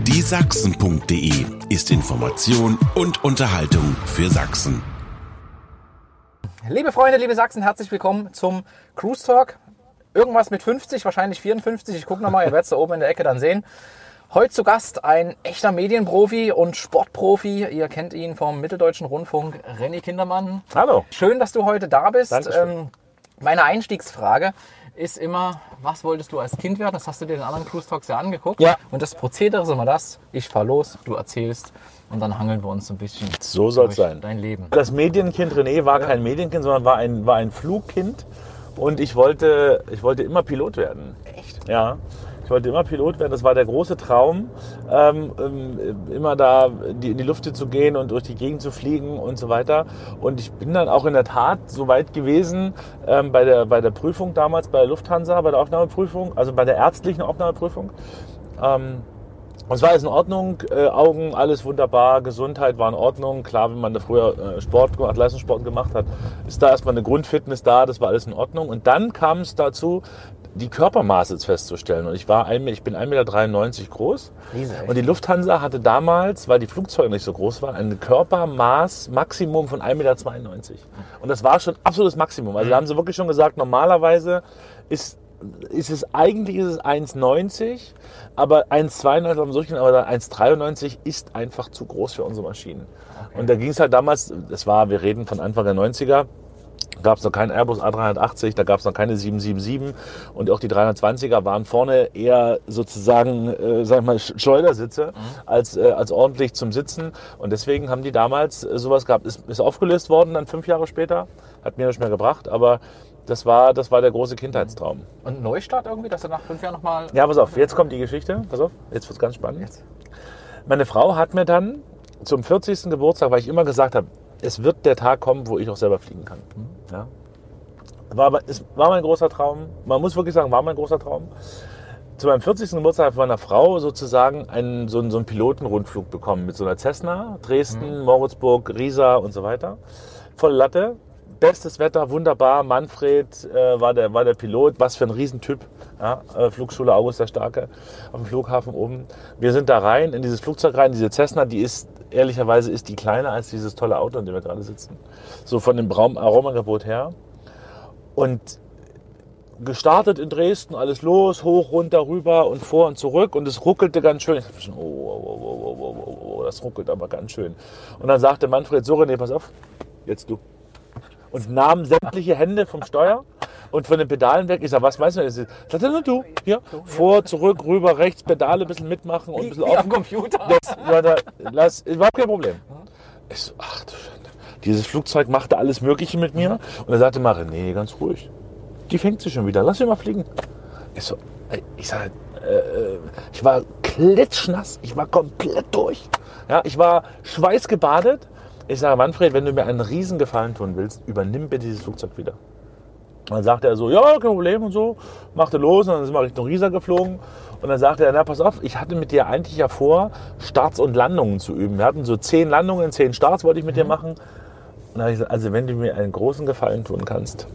Die Sachsen.de ist Information und Unterhaltung für Sachsen. Liebe Freunde, liebe Sachsen, herzlich willkommen zum Cruise Talk. Irgendwas mit 50, wahrscheinlich 54. Ich gucke nochmal, ihr werdet es da oben in der Ecke dann sehen. Heute zu Gast ein echter Medienprofi und Sportprofi. Ihr kennt ihn vom Mitteldeutschen Rundfunk, René Kindermann. Hallo. Schön, dass du heute da bist. Dankeschön. Ähm, meine Einstiegsfrage ist immer, was wolltest du als Kind werden? Das hast du dir den anderen Cruise Talks ja angeguckt. Ja. Und das Prozedere ist immer das, ich fahr los, du erzählst und dann hangeln wir uns so ein bisschen So soll's durch sein. dein Leben. Das Medienkind René war kein Medienkind, sondern war ein, war ein Flugkind. Und ich wollte, ich wollte immer Pilot werden. Echt? Ja. Wollte immer Pilot werden. Das war der große Traum, ähm, ähm, immer da in die Luft zu gehen und durch die Gegend zu fliegen und so weiter. Und ich bin dann auch in der Tat so weit gewesen ähm, bei, der, bei der Prüfung damals, bei der Lufthansa, bei der Aufnahmeprüfung, also bei der ärztlichen Aufnahmeprüfung. Ähm, und es war alles in Ordnung, äh, Augen, alles wunderbar, Gesundheit war in Ordnung. Klar, wenn man da früher äh, Sport gemacht, Leistungssport gemacht hat, ist da erstmal eine Grundfitness da, das war alles in Ordnung. Und dann kam es dazu, die Körpermaße festzustellen. Und ich war ein, ich bin 1,93 Meter groß. Echt? und die Lufthansa hatte damals, weil die Flugzeuge nicht so groß waren, ein Körpermaß Maximum von 1,92 Meter. Und das war schon absolutes Maximum. Also da haben sie wirklich schon gesagt, normalerweise ist ist es eigentlich ist es 1,90, aber 1,92 haben sie durchgehen, aber 1,93 ist einfach zu groß für unsere Maschinen. Und da ging es halt damals, das war, wir reden von Anfang der 90er, gab es noch keinen Airbus A380, da gab es noch keine 777 und auch die 320er waren vorne eher sozusagen, äh, sag ich mal, Sch- Schleudersitze als, äh, als ordentlich zum Sitzen. Und deswegen haben die damals äh, sowas gehabt. Ist, ist aufgelöst worden dann fünf Jahre später, hat mir nicht mehr gebracht, aber das war, das war der große Kindheitstraum. Und Neustart irgendwie, dass du nach fünf Jahren nochmal... Ja, pass auf, jetzt kommt die Geschichte. Pass auf, jetzt wird's ganz spannend. Meine Frau hat mir dann zum 40. Geburtstag, weil ich immer gesagt habe, es wird der Tag kommen, wo ich auch selber fliegen kann. Ja. War, es war mein großer Traum. Man muss wirklich sagen, war mein großer Traum. Zu meinem 40. Geburtstag von meiner Frau sozusagen einen, so, einen, so einen Pilotenrundflug bekommen mit so einer Cessna, Dresden, Moritzburg, Riesa und so weiter. Voll Latte. Bestes Wetter, wunderbar. Manfred äh, war, der, war der Pilot. Was für ein Riesentyp. Ja, äh, Flugschule August der Starke auf dem Flughafen oben. Wir sind da rein, in dieses Flugzeug rein. Diese Cessna, die ist, ehrlicherweise ist die kleiner als dieses tolle Auto, in dem wir gerade sitzen. So von dem Aromangebot her. Und gestartet in Dresden, alles los, hoch, runter, rüber und vor und zurück. Und es ruckelte ganz schön. Ich dachte schon, oh oh, oh, oh, oh, oh, oh, oh, oh, das ruckelt aber ganz schön. Und dann sagte Manfred so, René, pass auf, jetzt du. Und nahm sämtliche Hände vom Steuer und von den Pedalen weg. Ich sag, was meinst du? Das sagt er, nur du, hier, vor, zurück, rüber, rechts, Pedale ein bisschen mitmachen und ein bisschen Wie am offen. Computer. Das, ja, da, lass, überhaupt kein Problem. Ich so, ach du Schande. Dieses Flugzeug machte alles Mögliche mit mir. Und er sagte mal, René, ganz ruhig. Die fängt sich schon wieder. Lass sie mal fliegen. Ich so, ey, ich sag, äh, äh, ich war klitschnass. Ich war komplett durch. Ja, ich war schweißgebadet. Ich sage, Manfred, wenn du mir einen Riesengefallen tun willst, übernimm bitte dieses Flugzeug wieder. Und dann sagte er so, ja, kein Problem und so. Machte los und dann sind wir Richtung Riesa geflogen. Und dann sagte er, na pass auf, ich hatte mit dir eigentlich ja vor, Starts und Landungen zu üben. Wir hatten so zehn Landungen, zehn Starts wollte ich mit dir machen. Und dann habe ich gesagt, also wenn du mir einen großen Gefallen tun kannst,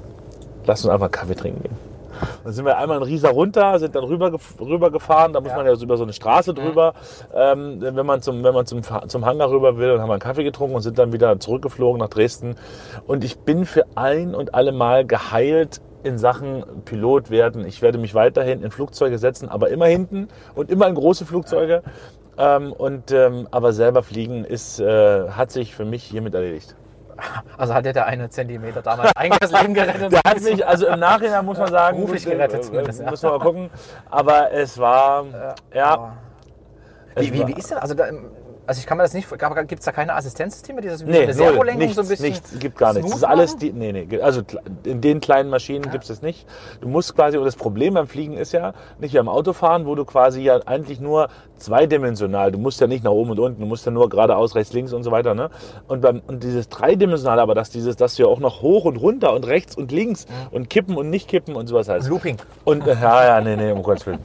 lass uns einfach Kaffee trinken gehen. Dann sind wir einmal in Riesa runter, sind dann rüber, rüber gefahren. Da muss man ja so über so eine Straße drüber, ähm, wenn man, zum, wenn man zum, zum Hangar rüber will. Und haben wir einen Kaffee getrunken und sind dann wieder zurückgeflogen nach Dresden. Und ich bin für ein und alle Mal geheilt in Sachen Pilot werden. Ich werde mich weiterhin in Flugzeuge setzen, aber immer hinten und immer in große Flugzeuge. Ähm, und, ähm, aber selber fliegen ist, äh, hat sich für mich hiermit erledigt. Also hat dir der eine Zentimeter damals eigentlich das Leben gerettet. Der hat mich, also im Nachhinein muss man sagen, Beruflich äh, gerettet äh, zumindest, ja. Müssen wir mal gucken. Aber es war, ja. es Wie, wie, wie ist denn, also, da, also ich kann mir das nicht, gibt es da keine Assistenzsysteme, die das Nee, null, Servolenkung nichts, so ein bisschen nichts, gibt gar nichts. Das ist alles, die, nee, nee, also in den kleinen Maschinen gibt es das nicht. Du musst quasi, und das Problem beim Fliegen ist ja, nicht wie beim Autofahren, wo du quasi ja eigentlich nur zweidimensional, du musst ja nicht nach oben und unten, du musst ja nur geradeaus, rechts, links und so weiter, ne? Und, beim, und dieses dreidimensionale, aber dass dieses, dass du ja auch noch hoch und runter und rechts und links und kippen und nicht kippen und sowas heißt. Looping. Und, äh, ja, ja, nee, nee, um Gottes Willen.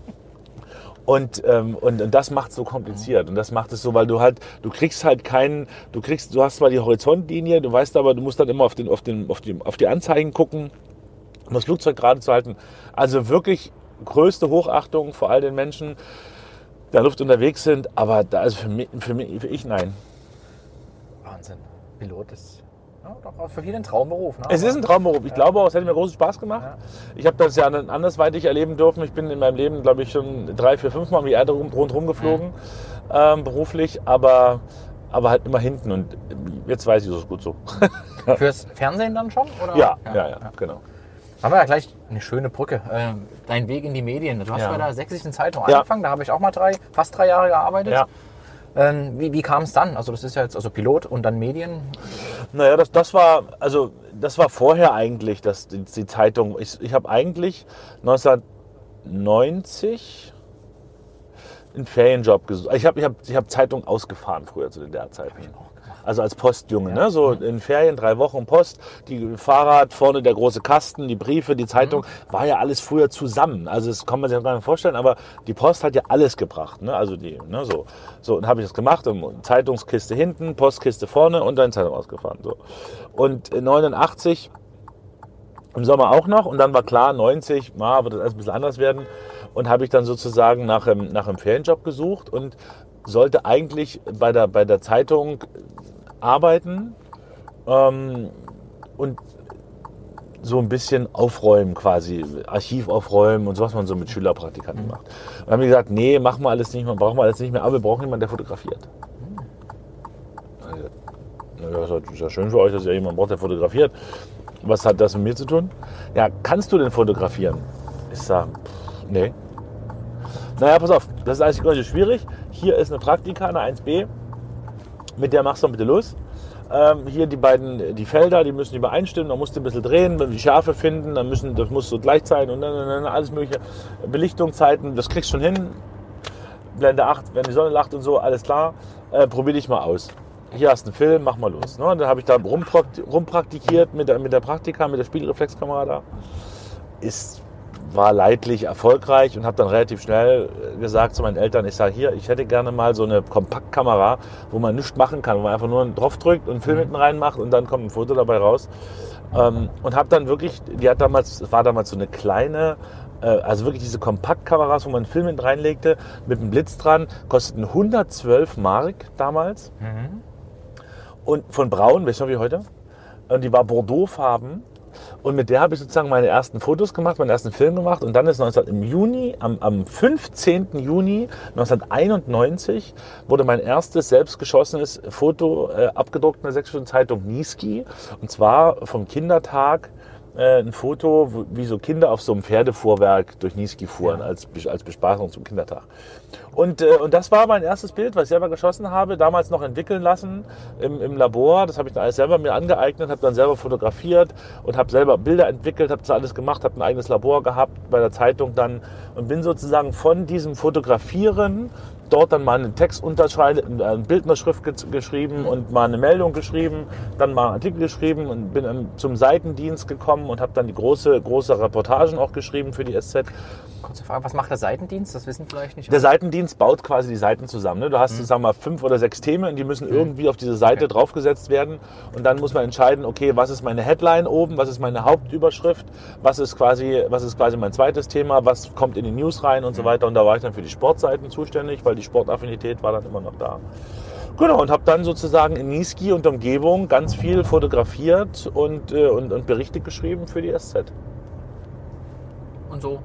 Und, ähm, und, und das macht es so kompliziert. Und das macht es so, weil du halt, du kriegst halt keinen, du kriegst, du hast zwar die Horizontlinie, du weißt aber, du musst dann immer auf, den, auf, den, auf, die, auf die Anzeigen gucken, um das Flugzeug gerade zu halten. Also wirklich größte Hochachtung vor all den Menschen. der Luft unterwegs sind. Aber da ist für mich, für mich, für ich nein. Wahnsinn. Pilot ist doch für viele ein Traumberuf. Ne? Es ist ein Traumberuf. Ich glaube auch, es hätte mir großen Spaß gemacht. Ja. Ich habe das ja andersweitig erleben dürfen. Ich bin in meinem Leben, glaube ich, schon drei, vier, fünf Mal um die Erde rum- rundherum geflogen, ähm, beruflich, aber, aber halt immer hinten. Und jetzt weiß ich, es ist gut so. Fürs Fernsehen dann schon? Oder? ja, ja, ja, genau. Haben wir ja gleich eine schöne Brücke. Ähm, dein Weg in die Medien. Du hast Ja. bei der Sächsischen Zeitung Ja. angefangen. Da habe ich auch mal drei, fast drei Jahre gearbeitet. Ähm, wie wie kam es dann? Also das ist ja jetzt also Pilot und dann Medien. Naja, das, das war, also das war vorher eigentlich, dass die, die Zeitung, ich, ich habe eigentlich 1990 einen Ferienjob gesucht. Ich habe ich hab, ich hab Zeitung ausgefahren früher zu der Zeit. Also als Postjunge, ne? so in Ferien, drei Wochen Post, die Fahrrad, vorne der große Kasten, die Briefe, die Zeitung, war ja alles früher zusammen. Also das kann man sich gar nicht vorstellen, aber die Post hat ja alles gebracht. Ne? Also die, ne, so. So, und habe ich das gemacht, und Zeitungskiste hinten, Postkiste vorne und dann Zeitung ausgefahren. So. Und äh, 89 im Sommer auch noch und dann war klar, 90, ma, wird das alles ein bisschen anders werden und habe ich dann sozusagen nach einem, nach einem Ferienjob gesucht und sollte eigentlich bei der, bei der Zeitung arbeiten ähm, und so ein bisschen aufräumen quasi, Archiv aufräumen und so, was man so mit Schülerpraktikanten macht. Und dann haben die gesagt, nee, machen wir alles nicht mehr, brauchen wir alles nicht mehr, aber wir brauchen jemanden, der fotografiert. Das ist ja schön für euch, dass ihr jemanden braucht, der fotografiert. Was hat das mit mir zu tun? Ja, kannst du denn fotografieren? Ich sage, nee. Naja, pass auf, das ist eigentlich gar nicht schwierig. Hier ist eine Praktika, eine 1b. Mit der machst du bitte los. Ähm, hier die beiden, die Felder, die müssen übereinstimmen. Da musst du ein bisschen drehen, die Schärfe finden, dann müssen, das muss so gleich sein und dann, dann, dann alles mögliche. Belichtungszeiten, das kriegst du schon hin. Blende 8, wenn die Sonne lacht und so, alles klar. Äh, probier dich mal aus. Hier hast du einen Film, mach mal los. Ne? Dann habe ich da rumprakti- rumpraktikiert mit der, mit der Praktika, mit der Spiegelreflexkamera da. Ist, war leidlich erfolgreich und habe dann relativ schnell äh, gesagt zu meinen Eltern, ich sage hier, ich hätte gerne mal so eine Kompaktkamera, wo man nichts machen kann, wo man einfach nur drauf drückt und einen Film hinten reinmacht und dann kommt ein Foto dabei raus. Ähm, und habe dann wirklich, die hat damals, es war damals so eine kleine, äh, also wirklich diese Kompaktkameras, wo man einen Film hinten reinlegte, mit einem Blitz dran, kosteten 112 Mark damals. Und von Braun, du noch wie heute? Und die war Bordeauxfarben. Und mit der habe ich sozusagen meine ersten Fotos gemacht, meinen ersten Film gemacht. Und dann ist 19, im Juni, am, am 15. Juni 1991, wurde mein erstes selbstgeschossenes Foto äh, abgedruckt in der Sächsischen Zeitung Niski. Und zwar vom Kindertag äh, ein Foto, wie so Kinder auf so einem Pferdefuhrwerk durch Niski fuhren, als, Bes- als Bespaßung zum Kindertag. Und, äh, und das war mein erstes Bild, was ich selber geschossen habe, damals noch entwickeln lassen im, im Labor. Das habe ich dann alles selber mir angeeignet, habe dann selber fotografiert und habe selber Bilder entwickelt, habe das alles gemacht, habe ein eigenes Labor gehabt bei der Zeitung dann und bin sozusagen von diesem Fotografieren dort dann mal einen Text unterschreiben, eine Bildnerschrift ge geschrieben und mal eine Meldung geschrieben, dann mal einen Artikel geschrieben und bin dann zum Seitendienst gekommen und habe dann die große, große Reportagen auch geschrieben für die SZ. Kurze Frage, was macht der Seitendienst? Das wissen vielleicht nicht. Der Seitendienst baut quasi die Seiten zusammen. Ne? Du hast, sagen wir mal, fünf oder sechs Themen und die müssen irgendwie auf diese Seite draufgesetzt werden. Und dann muss man entscheiden, okay, was ist meine Headline oben, was ist meine Hauptüberschrift, was ist quasi, was ist quasi mein zweites Thema, was kommt in die News rein und so weiter. Und da war ich dann für die Sportseiten zuständig, weil die Sportaffinität war dann immer noch da. Genau, und habe dann sozusagen in Niski und Umgebung ganz viel fotografiert und, äh, und, und Berichte geschrieben für die SZ. Und so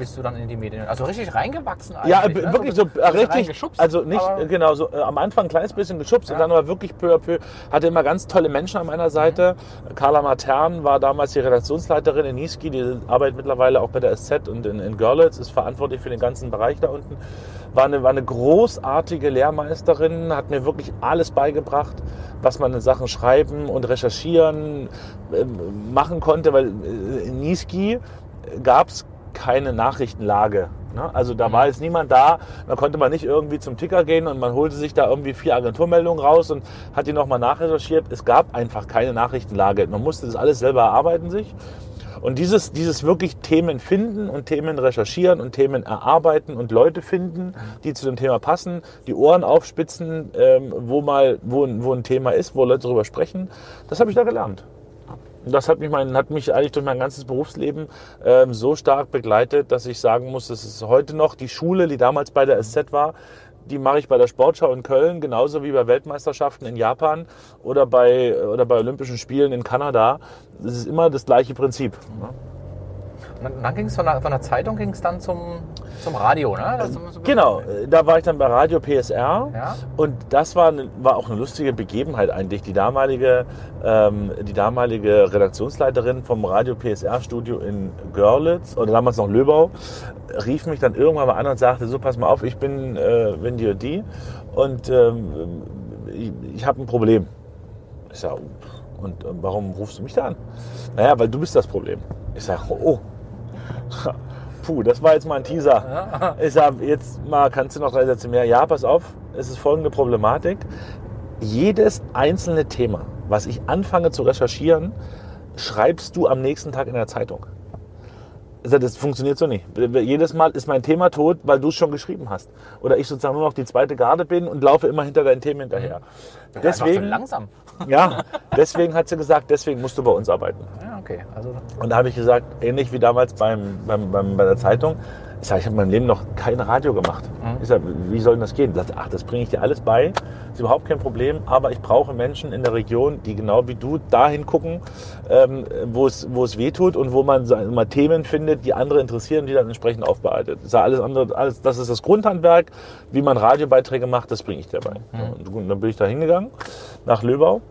bist du dann in die Medien. Also richtig reingewachsen Ja, eigentlich. äh, ne? wirklich so du richtig. Also nicht, genau, so äh, am Anfang ein kleines bisschen geschubst und Ja. dann aber wirklich peu à peu. Hatte immer ganz tolle Menschen an meiner Seite. Carla Matern war damals die Redaktionsleiterin in Niski, die arbeitet mittlerweile auch bei der SZ und in, in Görlitz, ist verantwortlich für den ganzen Bereich da unten. War eine, war eine großartige Lehrmeisterin, hat mir wirklich alles beigebracht, was man in Sachen Schreiben und Recherchieren ähm, machen konnte, weil äh, in Niski gab es keine Nachrichtenlage. Ne? Also da war jetzt niemand da, da konnte man nicht irgendwie zum Ticker gehen und man holte sich da irgendwie vier Agenturmeldungen raus und hat die nochmal nachrecherchiert. Es gab einfach keine Nachrichtenlage. Man musste das alles selber erarbeiten sich. Und dieses, dieses wirklich Themen finden und Themen recherchieren und Themen erarbeiten und Leute finden, die zu dem Thema passen, die Ohren aufspitzen, ähm, wo mal, wo, ein- wo ein Thema ist, wo Leute darüber sprechen, das habe ich da gelernt. Und das hat mich, mein, hat mich eigentlich durch mein ganzes Berufsleben ähm, so stark begleitet, dass ich sagen muss, das ist heute noch die Schule, die damals bei der SZ war, die mache ich bei der Sportschau in Köln, genauso wie bei Weltmeisterschaften in Japan oder bei, oder bei Olympischen Spielen in Kanada. Das ist immer das gleiche Prinzip. Ne? Dann, ging es von, der- von der Zeitung ging es dann zum, zum Radio, ne? Das so- Genau, äh, da war ich dann bei Radio PSR Ja. und das war, war auch eine lustige Begebenheit eigentlich. Die damalige, ähm, die damalige Redaktionsleiterin vom Radio PSR Studio in Görlitz oder damals noch Löbau rief mich dann irgendwann mal an und sagte, so pass mal auf, ich bin äh, Wendy und die und ähm, ich, ich habe ein Problem. Ich sage, und warum rufst du mich da an? Naja, weil du bist das Problem. Ich sage, oh, Puh, das war jetzt mal ein Teaser. Ich sag, jetzt mal, kannst du noch drei Sätze mehr? Ja, pass auf, es ist folgende Problematik. Jedes einzelne Thema, was ich anfange zu recherchieren, schreibst du am nächsten Tag in der Zeitung. Sag, Das funktioniert so nicht. Jedes Mal ist mein Thema tot, weil du es schon geschrieben hast. Oder ich sozusagen nur noch die zweite Garde bin und laufe immer hinter deinen Themen hinterher. Zu Deswegen, langsam. Ja, deswegen hat sie gesagt, deswegen musst du bei uns arbeiten. Ja, okay. Also, Und da habe ich gesagt, ähnlich wie damals beim, beim, beim, bei der Zeitung, ich sage, ich habe in meinem Leben noch kein Radio gemacht. Ich sage, wie soll denn das gehen? Sagt, ach, das bringe ich dir alles bei, ist überhaupt kein Problem, aber ich brauche Menschen in der Region, die genau wie du dahin gucken, ähm, wo, es, wo es weh tut und wo man so mal Themen findet, die andere interessieren, die dann entsprechend aufbereitet. Ich sage, alles andere, alles, das ist das Grundhandwerk, wie man Radiobeiträge macht, das bringe ich dir bei. Und gut, dann bin ich da hingegangen, nach Löbau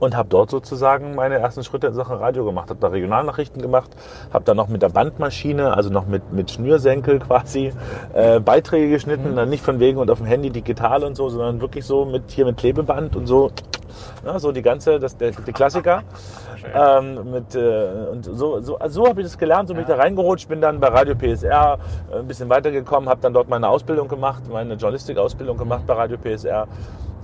und habe dort sozusagen meine ersten Schritte in Sachen Radio gemacht. Habe da Regionalnachrichten gemacht, habe dann noch mit der Bandmaschine, also noch mit, mit Schnürsenkel quasi, äh, Beiträge geschnitten. Dann nicht von wegen und auf dem Handy digital und so, sondern wirklich so mit hier mit Klebeband und so. Ja, so die ganze, das, der, die Klassiker. Ähm, mit, äh, und so so, so habe ich das gelernt, so bin ich da reingerutscht, bin dann bei Radio PSR äh, ein bisschen weitergekommen, habe dann dort meine Ausbildung gemacht, meine Journalistikausbildung gemacht bei Radio PSR.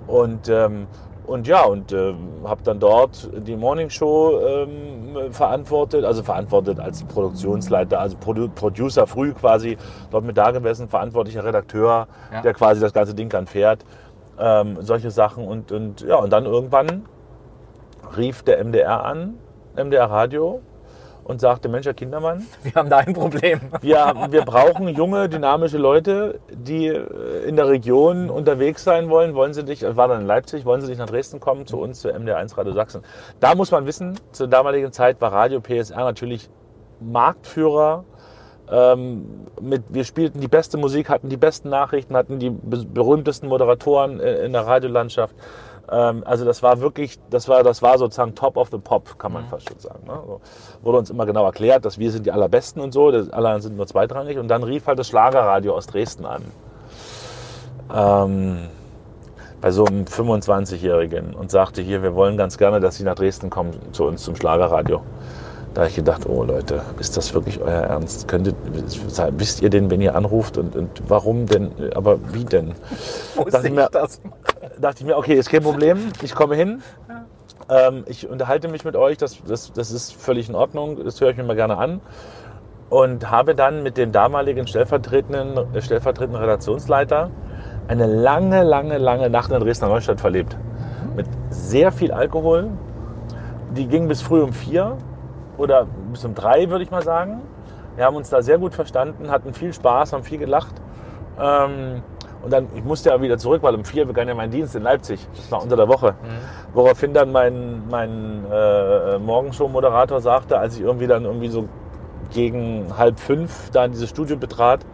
Und, ähm, und ja, und äh, habe dann dort die Morning Show ähm, verantwortet, also verantwortet als Produktionsleiter, also Produ Producer früh quasi, dort mit da gewesen, verantwortlicher Redakteur, Ja. der quasi das ganze Ding dann fährt. Ähm, solche Sachen und, und ja, und dann irgendwann rief der MDR an, MDR Radio, und sagte, Mensch, Herr Kindermann, wir haben da ein Problem. wir, wir brauchen junge, dynamische Leute, die äh, in der Region unterwegs sein wollen. Wollen Sie nicht, das war dann in Leipzig, wollen Sie nicht nach Dresden kommen, zu uns, zu MDR1 Radio Sachsen. Da muss man wissen, zur damaligen Zeit war Radio PSR natürlich Marktführer. Ähm, mit, wir spielten die beste Musik, hatten die besten Nachrichten, hatten die be- berühmtesten Moderatoren äh, in der Radiolandschaft. Ähm, also das war wirklich, das war, das war sozusagen Top of the Pop, kann man fast schon sagen. Ne? So, wurde uns immer genau erklärt, dass wir sind die allerbesten und so, alle anderen sind nur zweitrangig. Und dann rief halt das Schlagerradio aus Dresden an. Ähm, bei so einem 25-Jährigen und sagte hier, wir wollen ganz gerne, dass Sie nach Dresden kommen zu uns zum Schlagerradio. Da habe ich gedacht, oh Leute, ist das wirklich euer Ernst? Könntet, wisst ihr denn, wenn ihr anruft und, und warum denn, aber wie denn? Wo Dachte sehe mir- ich das? dachte ich mir, okay, ist kein Problem, ich komme hin. Ähm, ich unterhalte mich mit euch, das, das, das ist völlig in Ordnung, das höre ich mir mal gerne an. Und habe dann mit dem damaligen stellvertretenden, äh, stellvertretenden Redaktionsleiter eine lange, lange, lange Nacht in Dresdner Neustadt verlebt. Mit sehr viel Alkohol. Die ging bis früh um vier oder bis um drei, würde ich mal sagen. Wir haben uns da sehr gut verstanden, hatten viel Spaß, haben viel gelacht. Ähm, und dann, ich musste ja wieder zurück, weil um vier begann ja mein Dienst in Leipzig. Das war unter der Woche. Woraufhin dann mein, mein äh, Morgenshow-Moderator sagte, als ich irgendwie dann irgendwie so gegen halb fünf da in dieses Studio betrat,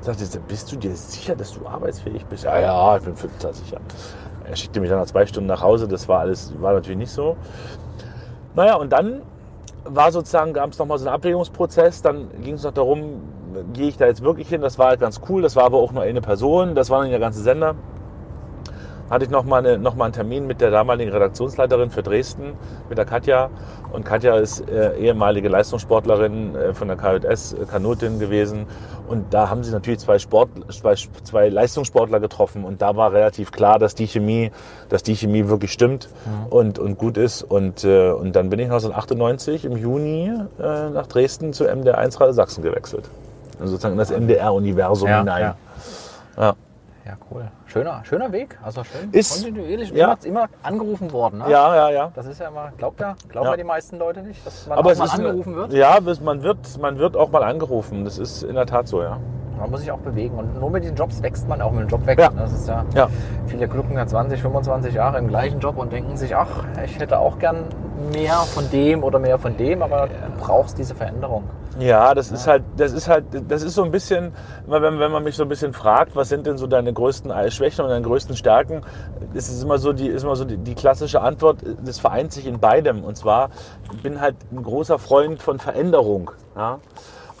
sagte er, bist du dir sicher, dass du arbeitsfähig bist? Ja, ja, ich bin 25 sicher. Er schickte mich dann nach zwei Stunden nach Hause. Das war alles, war natürlich nicht so. Naja, und dann war sozusagen, gab es nochmal so einen Abwägungsprozess. Dann ging es noch darum, gehe ich da jetzt wirklich hin? Das war halt ganz cool. Das war aber auch nur eine Person. Das war nicht der ganze Sender. Hatte ich nochmal eine, noch mal einen Termin mit der damaligen Redaktionsleiterin für Dresden, mit der Katja. Und Katja ist äh, ehemalige Leistungssportlerin äh, von der KJS, äh, Kanutin gewesen. Und da haben sie natürlich zwei, Sport, zwei, zwei Leistungssportler getroffen. Und da war relativ klar, dass die Chemie, dass die Chemie wirklich stimmt und, und gut ist. Und, äh, und dann bin ich 1998 im Juni äh, nach Dresden zu MDR1 Radio Sachsen gewechselt. Also sozusagen in das MDR-Universum Ja, hinein. ja. Ja. Ja, cool. Schöner, schöner Weg. Also schön Ist- kontinuierlich ja. immer, immer angerufen worden. Ne? Ja, ja, ja. Das ist ja immer, glaubt ja, glauben Ja. ja die meisten Leute nicht, dass man Aber mal ist eine- angerufen wird. Ja, man wird, man wird auch mal angerufen. Das ist in der Tat so, ja. Man muss sich auch bewegen. Und nur mit den Jobs wächst man auch mit dem Job Ja. wechseln. Das ist ja, Ja. viele glucken ja 20, 25 Jahre im gleichen Job und denken sich, ach, ich hätte auch gern mehr von dem oder mehr von dem, aber du brauchst diese Veränderung. Ja, das ist halt, das ist halt, das ist so ein bisschen, wenn, wenn man mich so ein bisschen fragt, was sind denn so deine größten Schwächen und deine größten Stärken, ist es immer so die, ist immer so die, die klassische Antwort, das vereint sich in beidem. Und zwar, ich bin halt ein großer Freund von Veränderung. Ja?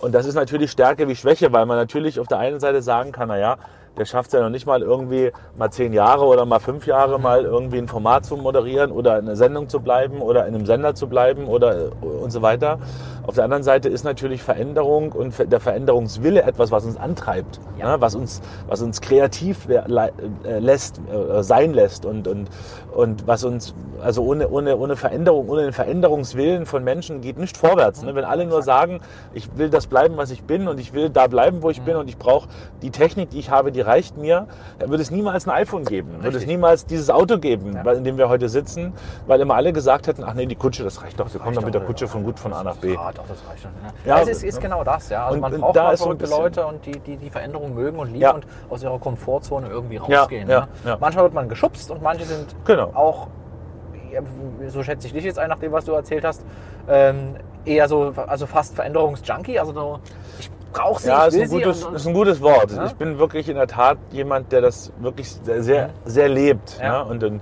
Und das ist natürlich Stärke wie Schwäche, weil man natürlich auf der einen Seite sagen kann, na ja, der schafft es ja noch nicht mal irgendwie mal zehn Jahre oder mal fünf Jahre mal irgendwie ein Format zu moderieren oder in einer Sendung zu bleiben oder in einem Sender zu bleiben oder und so weiter. Auf der anderen Seite ist natürlich Veränderung und der Veränderungswille etwas, was uns antreibt, Ja. ne? was uns, was uns kreativ äh, lässt, äh, sein lässt und, und, und was uns, also ohne, ohne, ohne Veränderung, ohne den Veränderungswillen von Menschen geht nicht vorwärts. Ne? Wenn alle nur sagen, ich will das bleiben, was ich bin und ich will da bleiben, wo ich bin und ich brauche die Technik, die ich habe, die reicht mir, dann würde es niemals ein iPhone geben, würde es Richtig. niemals dieses Auto geben, Ja. in dem wir heute sitzen, weil immer alle gesagt hätten, ach nee, die Kutsche, das reicht doch, wir kommen dann mit der Kutsche von gut von A nach B. Ja, doch, das reicht schon. Ja, Ja, es ist, ist genau das, ja. Also und- man braucht da ist ein verrückte Leute und die, die die Veränderung mögen und lieben Ja. und aus ihrer Komfortzone irgendwie rausgehen. ja, ne? Manchmal wird man geschubst und manche sind Genau. auch, so schätze ich dich jetzt ein, nach dem, was du erzählt hast, ähm, eher so, also fast Veränderungsjunkie. Also so, ich brauche sie, Ja, ich ist will ein, sie. gutes, und, und, ist ein gutes Wort. Ich bin wirklich in der Tat jemand, der das wirklich sehr, sehr, sehr lebt. Ja. Ja. Und, und,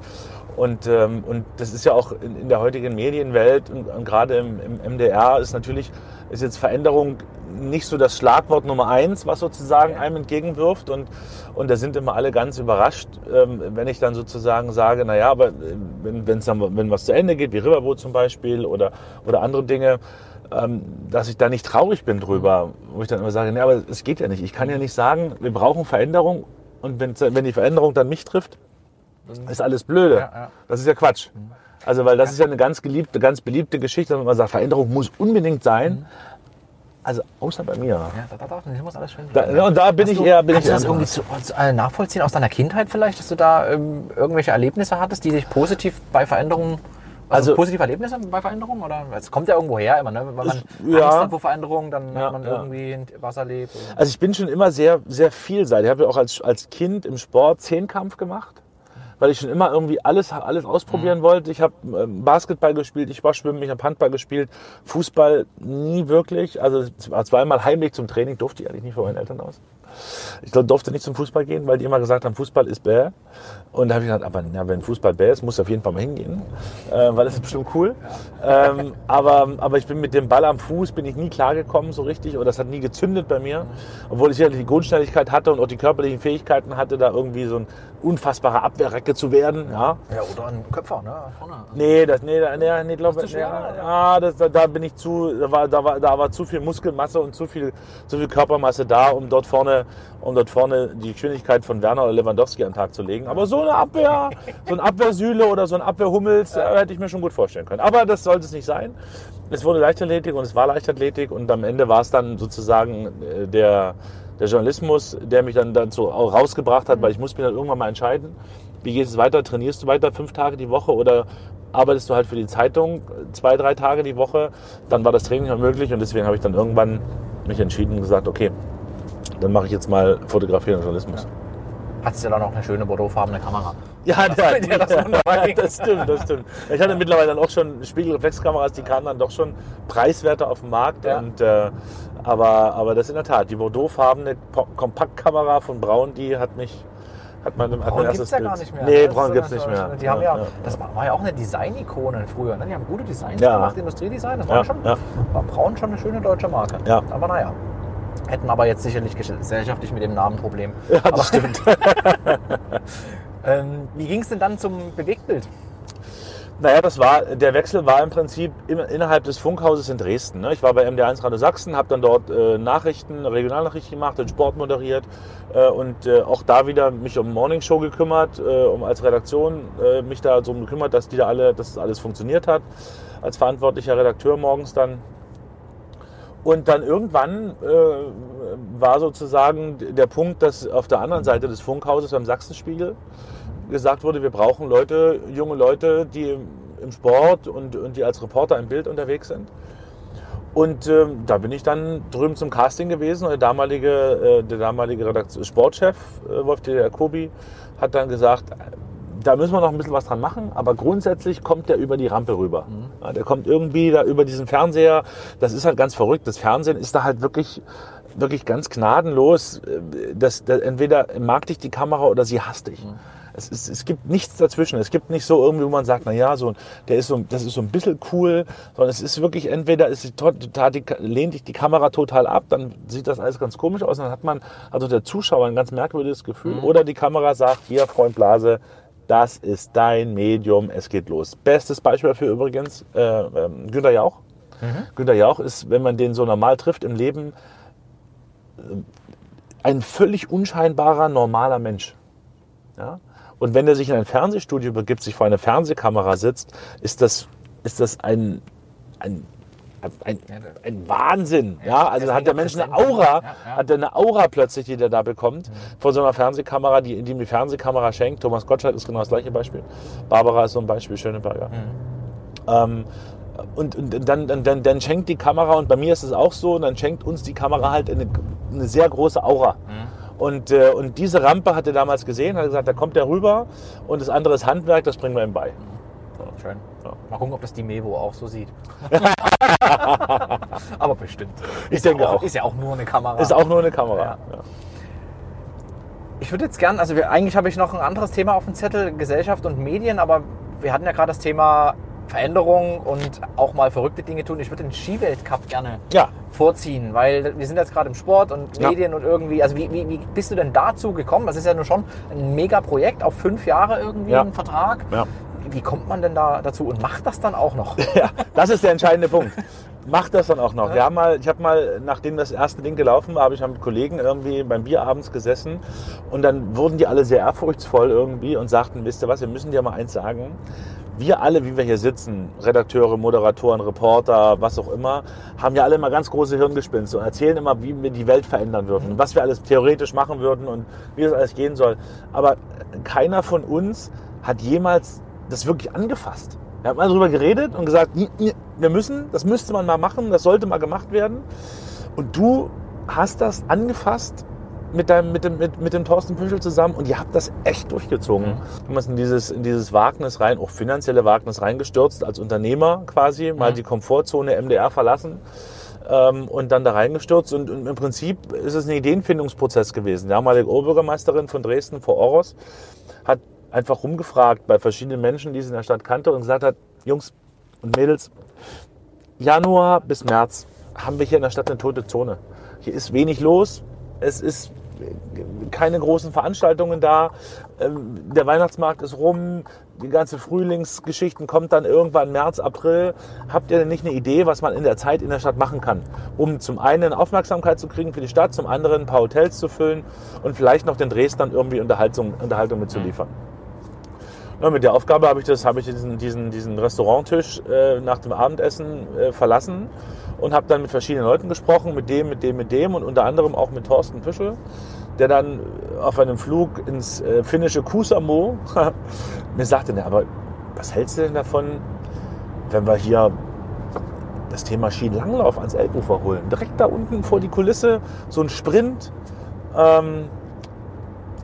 und, ähm, und das ist ja auch in, in der heutigen Medienwelt und, und gerade im, im MDR ist natürlich ist jetzt Veränderung nicht so das Schlagwort Nummer eins, was sozusagen einem entgegenwirft. Und, und da sind immer alle ganz überrascht, ähm, wenn ich dann sozusagen sage, naja, aber äh, wenn, wenn's dann, wenn was zu Ende geht, wie Riverboat zum Beispiel oder, oder andere Dinge, ähm, dass ich da nicht traurig bin drüber, wo ich dann immer sage, nee, aber es geht ja nicht. Ich kann ja nicht sagen, wir brauchen Veränderung und wenn, wenn die Veränderung dann mich trifft, ist alles blöde. Ja, ja. Das ist ja Quatsch. Also, weil das ist ja eine ganz geliebte, ganz beliebte Geschichte, wenn man sagt, Veränderung muss unbedingt sein. Also, außer bei mir. ja, da, da, da, das muss alles schön Da, bleiben. und da bin Hast ich du, eher, bin kannst ich du das irgendwie zu, zu, äh, nachvollziehen aus deiner Kindheit vielleicht, dass du da ähm, irgendwelche Erlebnisse hattest, die dich positiv bei Veränderungen, also, Also- positive Erlebnisse bei Veränderungen oder es kommt ja irgendwo her immer, ne? wenn man Angst ja. hat vor Veränderungen, dann Ja, hat man ja. irgendwie was erlebt. Also ich bin schon immer sehr, sehr vielseitig. Ich habe ja auch als, als Kind im Sport Zehnkampf gemacht, weil ich schon immer irgendwie alles, alles ausprobieren wollte. Ich habe ähm, Basketball gespielt, ich war schwimmen, ich habe Handball gespielt, Fußball nie wirklich. Also zweimal heimlich zum Training, durfte ich eigentlich nicht von meinen Eltern aus. Ich durfte nicht zum Fußball gehen, weil die immer gesagt haben, Fußball ist bäh. Und da habe ich gesagt, aber ja, wenn Fußball bäh ist, muss ich auf jeden Fall mal hingehen, äh, weil das ist bestimmt cool. Ähm, aber, aber ich bin mit dem Ball am Fuß, bin ich nie klargekommen so richtig oder das hat nie gezündet bei mir. Obwohl ich sicherlich die Grundschnelligkeit hatte und auch die körperlichen Fähigkeiten hatte, da irgendwie so ein unfassbarer Abwehrrecke zu werden. Ja. Ja, oder ein Köpfer, ne? Vorne. Nee, das, nee, da- nee, nee glaube zu schwer, ja, ja, das, da, da bin ich zu, da war, da, war, da war zu viel Muskelmasse und zu viel, zu viel Körpermasse da, um dort vorne, um dort vorne die Geschwindigkeit von Werner oder Lewandowski an den Tag zu legen. Aber so eine Abwehr, so ein Abwehrsühle oder so ein Abwehrhummels, äh, hätte ich mir schon gut vorstellen können. Aber das sollte es nicht sein. Es wurde Leichtathletik und es war Leichtathletik und am Ende war es dann sozusagen äh, der, der Journalismus, der mich dann dazu auch rausgebracht hat, weil ich musste mich dann irgendwann mal entscheiden, wie geht es weiter? Trainierst du weiter fünf Tage die Woche oder arbeitest du halt für die Zeitung zwei, drei Tage die Woche? Dann war das Training nicht mehr möglich und deswegen habe ich dann irgendwann mich entschieden und gesagt, okay, dann mache ich jetzt mal Fotografie und Journalismus. Hattest du dann noch eine schöne bordeauxfarbene Kamera? Ja, der, Ja, das das stimmt, das stimmt. Ich hatte mittlerweile dann auch schon Spiegelreflexkameras, die kamen dann doch schon preiswerter auf den Markt. Ja. Und, äh, aber, aber das in der Tat, die Bordeaux-farbene Kompaktkamera von Braun, die hat mich, hat mein, hat Braun gibt es ja gar nicht mehr. Nee, ne? Braun gibt es nicht mehr. Die haben ja, das war, ja auch eine Design-Ikone früher. Ne? Die haben gute Designs Ja. gemacht, Industriedesign. Das war, Ja, schon, ja. war Braun schon eine schöne deutsche Marke. Ja. Aber naja. Hätten aber jetzt sicherlich gesellschaftlich mit dem Namen Problem. Ja, das stimmt. Ähm, wie ging es denn dann zum Bewegtbild? Naja, das war, der Wechsel war im Prinzip innerhalb des Funkhauses in Dresden. Ne? Ich war bei MD1 Radio Sachsen, habe dann dort äh, Nachrichten, Regionalnachrichten gemacht, den Sport moderiert äh, und äh, auch da wieder mich um Morning Show gekümmert, um als Redaktion mich da so gekümmert, dass die da alle, dass das alles funktioniert hat, als verantwortlicher Redakteur morgens dann. Und dann irgendwann war sozusagen der Punkt, dass auf der anderen Seite des Funkhauses beim Sachsenspiegel gesagt wurde, wir brauchen Leute, junge Leute, die im Sport und, und die als Reporter im Bild unterwegs sind. Und ähm, da bin ich dann drüben zum Casting gewesen und der damalige, äh, der damalige Redaktion, Sportchef äh, Wolf D. Jacobi hat dann gesagt, da müssen wir noch ein bisschen was dran machen, aber grundsätzlich kommt der über die Rampe rüber. Ja, der kommt irgendwie da über diesen Fernseher. Das ist halt ganz verrückt. Das Fernsehen ist da halt wirklich, wirklich ganz gnadenlos. Das, das, entweder mag dich die Kamera oder sie hasst dich. Es, ist, es gibt nichts dazwischen. Es gibt nicht so irgendwie, wo man sagt, na ja, so, der ist so, das ist so ein bisschen cool, sondern es ist wirklich entweder ist die, total, die, lehnt dich die Kamera total ab, dann sieht das alles ganz komisch aus, dann hat man also der Zuschauer ein ganz merkwürdiges Gefühl. Oder die Kamera sagt, hier, Freund Blase, das ist dein Medium, es geht los. Bestes Beispiel dafür übrigens, äh, ähm, Günter Jauch. Günter Jauch ist, wenn man den so normal trifft im Leben, äh, ein völlig unscheinbarer, normaler Mensch. Ja? Und wenn er sich in ein Fernsehstudio begibt, sich vor eine Fernsehkamera sitzt, ist das, ist das ein, ein, ein, ein Wahnsinn. Ja, also hat der Mensch eine Aura, hat er eine Aura plötzlich, die der da bekommt, von so einer Fernsehkamera, die, die ihm die Fernsehkamera schenkt. Thomas Gottschalk ist genau das gleiche Beispiel. Barbara ist so ein Beispiel, Schöneberger. Ähm, und, und dann, dann, dann, schenkt die Kamera, und bei mir ist es auch so, und dann schenkt uns die Kamera halt eine, eine sehr große Aura. Und, äh, und diese Rampe hat er damals gesehen, hat gesagt, da kommt er rüber und das andere ist Handwerk, das bringen wir ihm bei. Schön. Ja. Mal gucken, ob das die Mevo auch so sieht. Aber bestimmt. Ich Ist ja denke auch. Ist ja auch nur eine Kamera. Ist auch nur eine Kamera. Ja. Ich würde jetzt gern, also wir, eigentlich habe ich noch ein anderes Thema auf dem Zettel, Gesellschaft und Medien, aber wir hatten ja gerade das Thema Veränderung und auch mal verrückte Dinge tun. Ich würde den Skiweltcup gerne Ja. vorziehen, weil wir sind jetzt gerade im Sport und Ja. Medien und irgendwie, also wie, wie, wie bist du denn dazu gekommen? Das ist ja nur schon ein mega Projekt auf fünf Jahre irgendwie Ja. ein Vertrag. Ja. Wie kommt man denn da dazu und macht das dann auch noch? Ja, das ist der entscheidende Punkt. Macht das dann auch noch. Wir haben mal, ich habe mal, nachdem das erste Ding gelaufen war, habe ich mal mit Kollegen irgendwie beim Bier abends gesessen und dann wurden die alle sehr ehrfurchtsvoll irgendwie und sagten, wisst ihr was, wir müssen dir mal eins sagen. Wir alle, wie wir hier sitzen, Redakteure, Moderatoren, Reporter, was auch immer, haben ja alle immer ganz große Hirngespinste und erzählen immer, wie wir die Welt verändern würden und was wir alles theoretisch machen würden und wie das alles gehen soll. Aber keiner von uns hat jemals das wirklich angefasst. Wir haben mal darüber geredet und gesagt, "Hm, hm, wir müssen, das müsste man mal machen, das sollte mal gemacht werden. Und du hast das angefasst mit, deinem, mit, dem, mit, mit dem Thorsten Püschel zusammen und ihr habt das echt durchgezogen. Du hast in dieses, in dieses Wagnis rein, auch finanzielle Wagnis reingestürzt, als Unternehmer quasi, mal die Komfortzone MDR verlassen ähm, und dann da reingestürzt. Und, und im Prinzip ist es ein Ideenfindungsprozess gewesen. Die damalige Oberbürgermeisterin von Dresden, Frau Oros, hat einfach rumgefragt bei verschiedenen Menschen, die sie in der Stadt kannte und gesagt hat, Jungs und Mädels, Januar bis März haben wir hier in der Stadt eine tote Zone. Hier ist wenig los. Es ist keine großen Veranstaltungen da. Ähm, Der Weihnachtsmarkt ist rum. Die ganze Frühlingsgeschichten kommt dann irgendwann März, April. Habt ihr denn nicht eine Idee, was man in der Zeit in der Stadt machen kann? Um zum einen Aufmerksamkeit zu kriegen für die Stadt, zum anderen ein paar Hotels zu füllen und vielleicht noch den Dresdnern irgendwie Unterhaltung, Unterhaltung mitzuliefern. Ja, mit der Aufgabe habe ich, das, habe ich diesen, diesen, diesen Restauranttisch äh, nach dem Abendessen äh, verlassen und habe dann mit verschiedenen Leuten gesprochen, mit dem, mit dem, mit dem und unter anderem auch mit Thorsten Püschel, der dann auf einem Flug ins äh, finnische Kusamo mir sagte, na, aber was hältst du denn davon, wenn wir hier das Thema Skilanglauf ans Elbufer holen? Direkt da unten vor die Kulisse, so ein Sprint, ähm,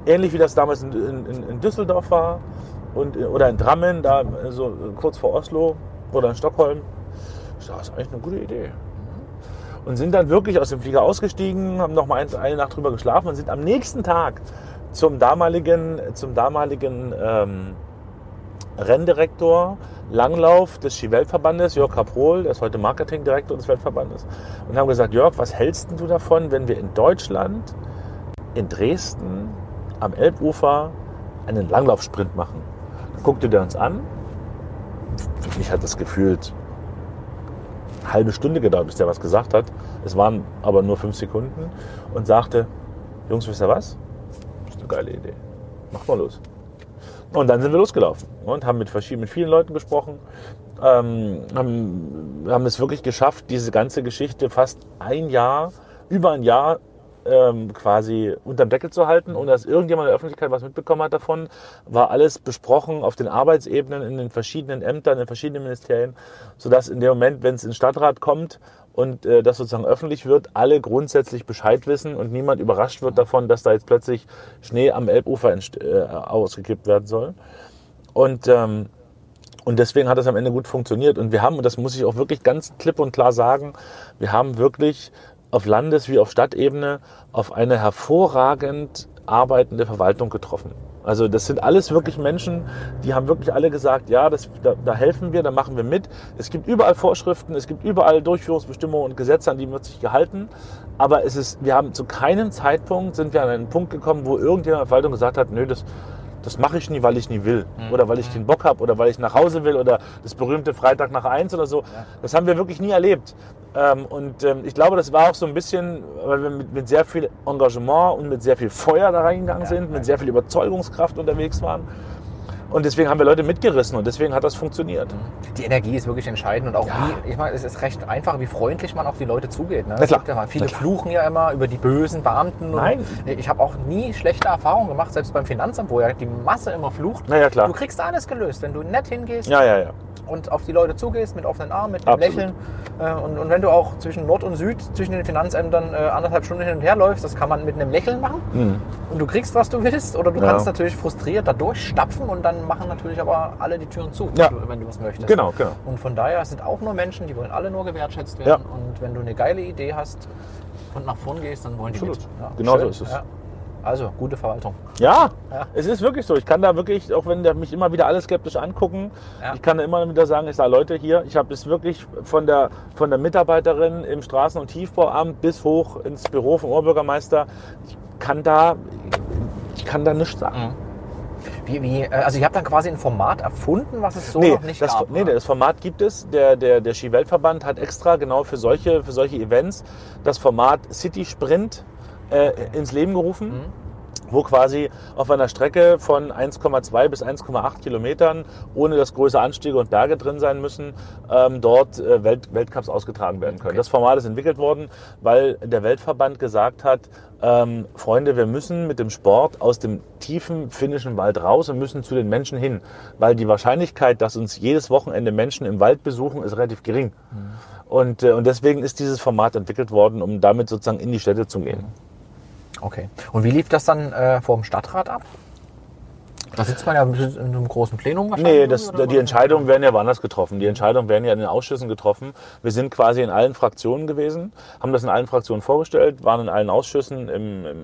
ähnlich wie das damals in, in, in Düsseldorf war und, oder in Drammen, da so kurz vor Oslo oder in Stockholm. Das ist eigentlich eine gute Idee. Und sind dann wirklich aus dem Flieger ausgestiegen, haben noch mal ein- eine Nacht drüber geschlafen und sind am nächsten Tag zum damaligen, zum damaligen ähm, Renndirektor Langlauf des Skiweltverbandes, Jörg Kaprol, der ist heute Marketingdirektor des Weltverbandes, und haben gesagt, Jörg, was hältst du davon, wenn wir in Deutschland, in Dresden, am Elbufer einen Langlaufsprint machen? Guckte der uns an. Für mich hat das gefühlt eine halbe Stunde gedauert, bis der was gesagt hat. Es waren aber nur fünf Sekunden und sagte, Jungs, wisst ihr was? Das ist eine geile Idee. Mach mal los. Und dann sind wir losgelaufen und haben mit verschiedenen, mit vielen Leuten gesprochen ähm, haben, haben es wirklich geschafft, diese ganze Geschichte fast ein Jahr, über ein Jahr ähm, quasi unterm Deckel zu halten, ohne dass irgendjemand in der Öffentlichkeit was mitbekommen hat davon. War alles besprochen auf den Arbeitsebenen, in den verschiedenen Ämtern, in den verschiedenen Ministerien, sodass in dem Moment, wenn es in den Stadtrat kommt und äh, das sozusagen öffentlich wird, alle grundsätzlich Bescheid wissen und niemand überrascht wird davon, dass da jetzt plötzlich Schnee am Elbufer äh, ausgekippt werden soll. Und ähm, und deswegen hat es am Ende gut funktioniert. Und wir haben, und das muss ich auch wirklich ganz klipp und klar sagen, wir haben wirklich auf Landes- wie auf Stadtebene auf eine hervorragend arbeitende Verwaltung getroffen. Also das sind alles wirklich Menschen, die haben wirklich alle gesagt, ja, das, da, da, helfen wir, da machen wir mit. Es gibt überall Vorschriften, es gibt überall Durchführungsbestimmungen und Gesetze, an die wird sich gehalten. Aber es ist, wir haben zu keinem Zeitpunkt sind wir an einen Punkt gekommen, wo irgendjemand in der Verwaltung gesagt hat, nö, das, das mache ich nie, weil ich nie will. Mhm. Oder weil ich den Bock habe oder weil ich nach Hause will oder das berühmte Freitag nach eins oder so. Das haben wir wirklich nie erlebt. Ähm, und ähm, ich glaube, das war auch so ein bisschen, weil wir mit, mit sehr viel Engagement und mit sehr viel Feuer da reingegangen ja, sind, mit sehr viel Überzeugungskraft unterwegs waren. Und deswegen haben wir Leute mitgerissen und deswegen hat das funktioniert. Die Energie ist wirklich entscheidend und auch ja. wie, ich meine, es ist recht einfach, wie freundlich man auf die Leute zugeht. Ne? Ja viele fluchen ja immer über die bösen Beamten. Nein. Ich habe auch nie schlechte Erfahrungen gemacht, selbst beim Finanzamt, wo ja die Masse immer flucht. Na ja, klar. Du kriegst alles gelöst, wenn du nett hingehst. Ja, ja, ja und auf die Leute zugehst mit offenen Armen, mit einem Lächeln. Äh, und, und, wenn du auch zwischen Nord und Süd, zwischen den Finanzämtern äh, anderthalb Stunden hin und her läufst, das kann man mit einem Lächeln machen. Mhm. Und du kriegst, was du willst. Oder du ja. kannst natürlich frustriert da durchstapfen und dann machen natürlich aber alle die Türen zu, ja. wenn, du, wenn, du, was möchtest. Genau, genau. Und von daher sind auch nur Menschen, die wollen alle nur gewertschätzt werden. Ja. Und wenn du eine geile Idee hast und nach vorn gehst, dann wollen die Absolut. mit. genau Schön. so ist es. Also, gute Verwaltung. Ja, ja, es ist wirklich so. Ich kann da wirklich, auch wenn mich immer wieder alle skeptisch angucken, ja. ich kann da immer wieder sagen, ich sage, Leute, hier, ich habe es wirklich von der, von der Mitarbeiterin im Straßen- und Tiefbauamt bis hoch ins Büro vom Oberbürgermeister, ich kann da, ich kann da nichts sagen. Mhm. Wie, wie, äh, also ich habe dann quasi ein Format erfunden, was es so nee, noch nicht das, gab. Nee, das Format gibt es. Der, der, der Skiweltverband hat extra genau für solche, für solche Events das Format City Sprint äh, ins Leben gerufen. Mhm wo quasi auf einer Strecke von 1,2 bis 1,8 Kilometern, ohne dass größere Anstiege und Berge drin sein müssen, ähm, dort äh, Welt, Weltcups ausgetragen werden können. Okay. Das Format ist entwickelt worden, weil der Weltverband gesagt hat, ähm, Freunde, wir müssen mit dem Sport aus dem tiefen finnischen Wald raus und müssen zu den Menschen hin, weil die Wahrscheinlichkeit, dass uns jedes Wochenende Menschen im Wald besuchen, ist relativ gering. Mhm. Und, äh, und deswegen ist dieses Format entwickelt worden, um damit sozusagen in die Städte zu gehen. Okay. Und wie lief das dann äh, vor dem Stadtrat ab? Da sitzt man ja in einem großen Plenum wahrscheinlich. Nee, das, die Entscheidungen werden ja woanders getroffen. Die Entscheidungen werden ja in den Ausschüssen getroffen. Wir sind quasi in allen Fraktionen gewesen, haben das in allen Fraktionen vorgestellt, waren in allen Ausschüssen, im, im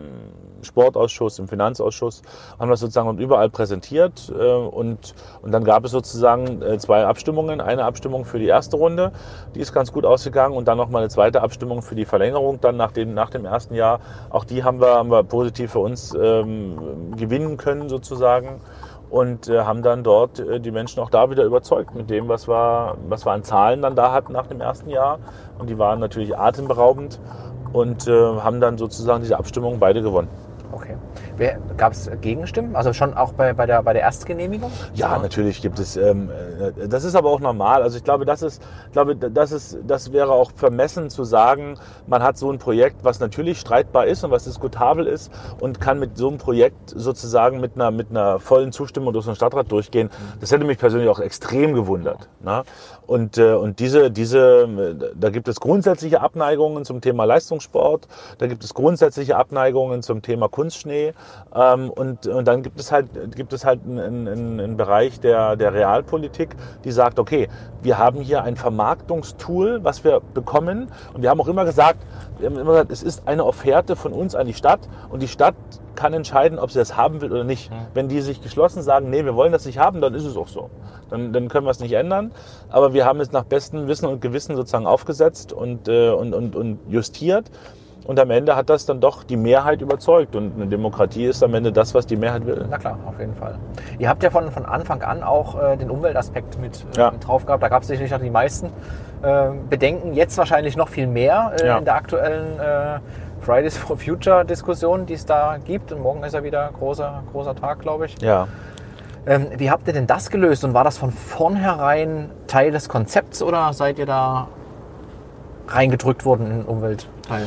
Sportausschuss, im Finanzausschuss, haben das sozusagen überall präsentiert. Äh, und, und dann gab es sozusagen äh, zwei Abstimmungen. Eine Abstimmung für die erste Runde, die ist ganz gut ausgegangen. Und dann nochmal eine zweite Abstimmung für die Verlängerung dann nach dem, nach dem ersten Jahr. Auch die haben wir, haben wir positiv für uns ähm, gewinnen können sozusagen und äh, haben dann dort äh, die Menschen auch da wieder überzeugt mit dem, was wir, was wir an Zahlen dann da hatten nach dem ersten Jahr. Und die waren natürlich atemberaubend und äh, haben dann sozusagen diese Abstimmung beide gewonnen. Okay. Gab es Gegenstimmen? Also schon auch bei, bei, der, bei der Erstgenehmigung? Ja, natürlich gibt es. Ähm, äh, das ist aber auch normal. Also ich glaube, das ist, glaube, das ist, das wäre auch vermessen zu sagen, man hat so ein Projekt, was natürlich streitbar ist und was diskutabel ist und kann mit so einem Projekt sozusagen mit einer, mit einer vollen Zustimmung durch den Stadtrat durchgehen. Das hätte mich persönlich auch extrem gewundert. Ne? Und, äh, und diese, diese, da gibt es grundsätzliche Abneigungen zum Thema Leistungssport, da gibt es grundsätzliche Abneigungen zum Thema Kunstschnee ähm, und, und dann gibt es halt, gibt es halt einen, einen, einen Bereich der, der Realpolitik, die sagt, okay, wir haben hier ein Vermarktungstool, was wir bekommen. Und wir haben auch immer gesagt, wir haben immer gesagt, es ist eine Offerte von uns an die Stadt und die Stadt kann entscheiden, ob sie das haben will oder nicht. Mhm. Wenn die sich geschlossen sagen, nee, wir wollen das nicht haben, dann ist es auch so. Dann, dann können wir es nicht ändern. Aber wir haben es nach bestem Wissen und Gewissen sozusagen aufgesetzt und, äh, und, und, und justiert. Und am Ende hat das dann doch die Mehrheit überzeugt. Und eine Demokratie ist am Ende das, was die Mehrheit will. Na klar, auf jeden Fall. Ihr habt ja von, von Anfang an auch äh, den Umweltaspekt mit, äh, ja. mit drauf gehabt. Da gab es sicherlich auch die meisten äh, Bedenken. Jetzt wahrscheinlich noch viel mehr äh, ja. in der aktuellen äh, Fridays for Future Diskussion, die es da gibt. Und morgen ist ja wieder großer, großer Tag, glaube ich. Ja. Ähm, wie habt ihr denn das gelöst und war das von vornherein Teil des Konzepts oder seid ihr da reingedrückt worden in den Umweltteil?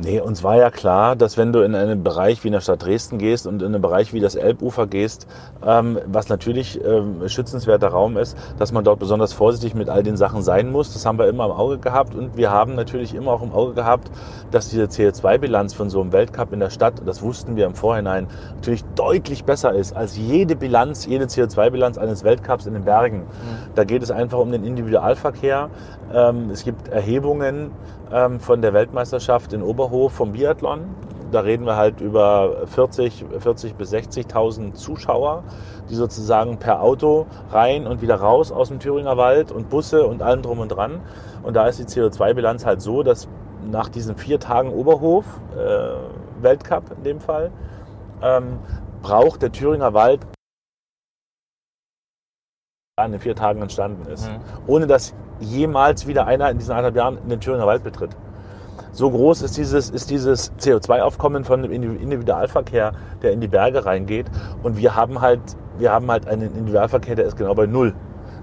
Nee, uns war ja klar, dass wenn du in einen Bereich wie in der Stadt Dresden gehst und in einen Bereich wie das Elbufer gehst, ähm, was natürlich ähm, schützenswerter Raum ist, dass man dort besonders vorsichtig mit all den Sachen sein muss. Das haben wir immer im Auge gehabt und wir haben natürlich immer auch im Auge gehabt, dass diese CO2-Bilanz von so einem Weltcup in der Stadt, das wussten wir im Vorhinein, natürlich deutlich besser ist als jede Bilanz, jede CO2-Bilanz eines Weltcups in den Bergen. Mhm. Da geht es einfach um den Individualverkehr. Ähm, es gibt Erhebungen, ähm, von der Weltmeisterschaft in Oberhof vom Biathlon. Da reden wir halt über 40, 40 bis 60.000 Zuschauer, die sozusagen per Auto rein und wieder raus aus dem Thüringer Wald und Busse und allem drum und dran. Und da ist die CO2-Bilanz halt so, dass nach diesen vier Tagen Oberhof, äh, Weltcup in dem Fall, ähm, braucht der Thüringer Wald in den vier Tagen entstanden ist. Mhm. Ohne dass jemals wieder einer in diesen anderthalb Jahren in den Thüringer Wald betritt. So groß ist dieses, ist dieses CO2-Aufkommen von dem Individualverkehr, der in die Berge reingeht. Und wir haben halt, wir haben halt einen Individualverkehr, der ist genau bei Null.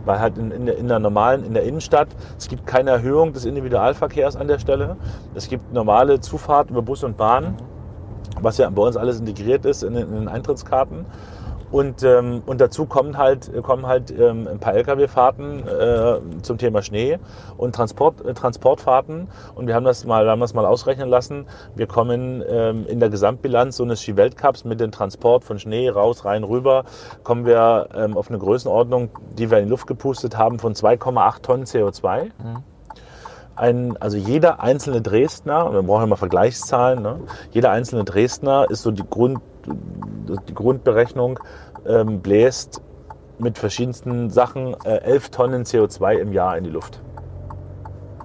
Weil halt in, in, der, in der normalen, in der Innenstadt, es gibt keine Erhöhung des Individualverkehrs an der Stelle. Es gibt normale Zufahrt über Bus und Bahn, was ja bei uns alles integriert ist in, in den Eintrittskarten. Und, ähm, und dazu kommen halt, kommen halt ähm, ein paar Lkw-Fahrten äh, zum Thema Schnee und Transport, äh, Transportfahrten. Und wir haben das mal, haben das mal ausrechnen lassen. Wir kommen ähm, in der Gesamtbilanz so eines Ski-Weltcups mit dem Transport von Schnee raus, rein, rüber, kommen wir ähm, auf eine Größenordnung, die wir in die Luft gepustet haben, von 2,8 Tonnen CO2. Mhm. Ein, also jeder einzelne Dresdner, wir brauchen immer Vergleichszahlen, ne? jeder einzelne Dresdner ist so die, Grund, die Grundberechnung, ähm, bläst mit verschiedensten Sachen äh, 11 Tonnen CO2 im Jahr in die Luft.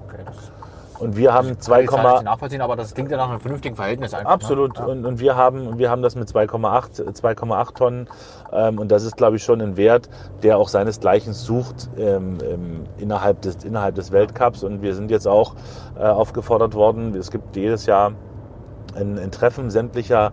Okay, das und wir haben 2, nachvollziehen, aber das klingt ja nach einem vernünftigen Verhältnis einfach. Ne? Absolut. Ne? Ja. Und, und, wir haben wir haben das mit 2,8 2,8 Tonnen ähm, und das ist glaube ich schon ein Wert, der auch seinesgleichen sucht ähm, ähm, innerhalb des innerhalb des Weltcups und wir sind jetzt auch äh, aufgefordert worden. Es gibt jedes Jahr ein, ein Treffen sämtlicher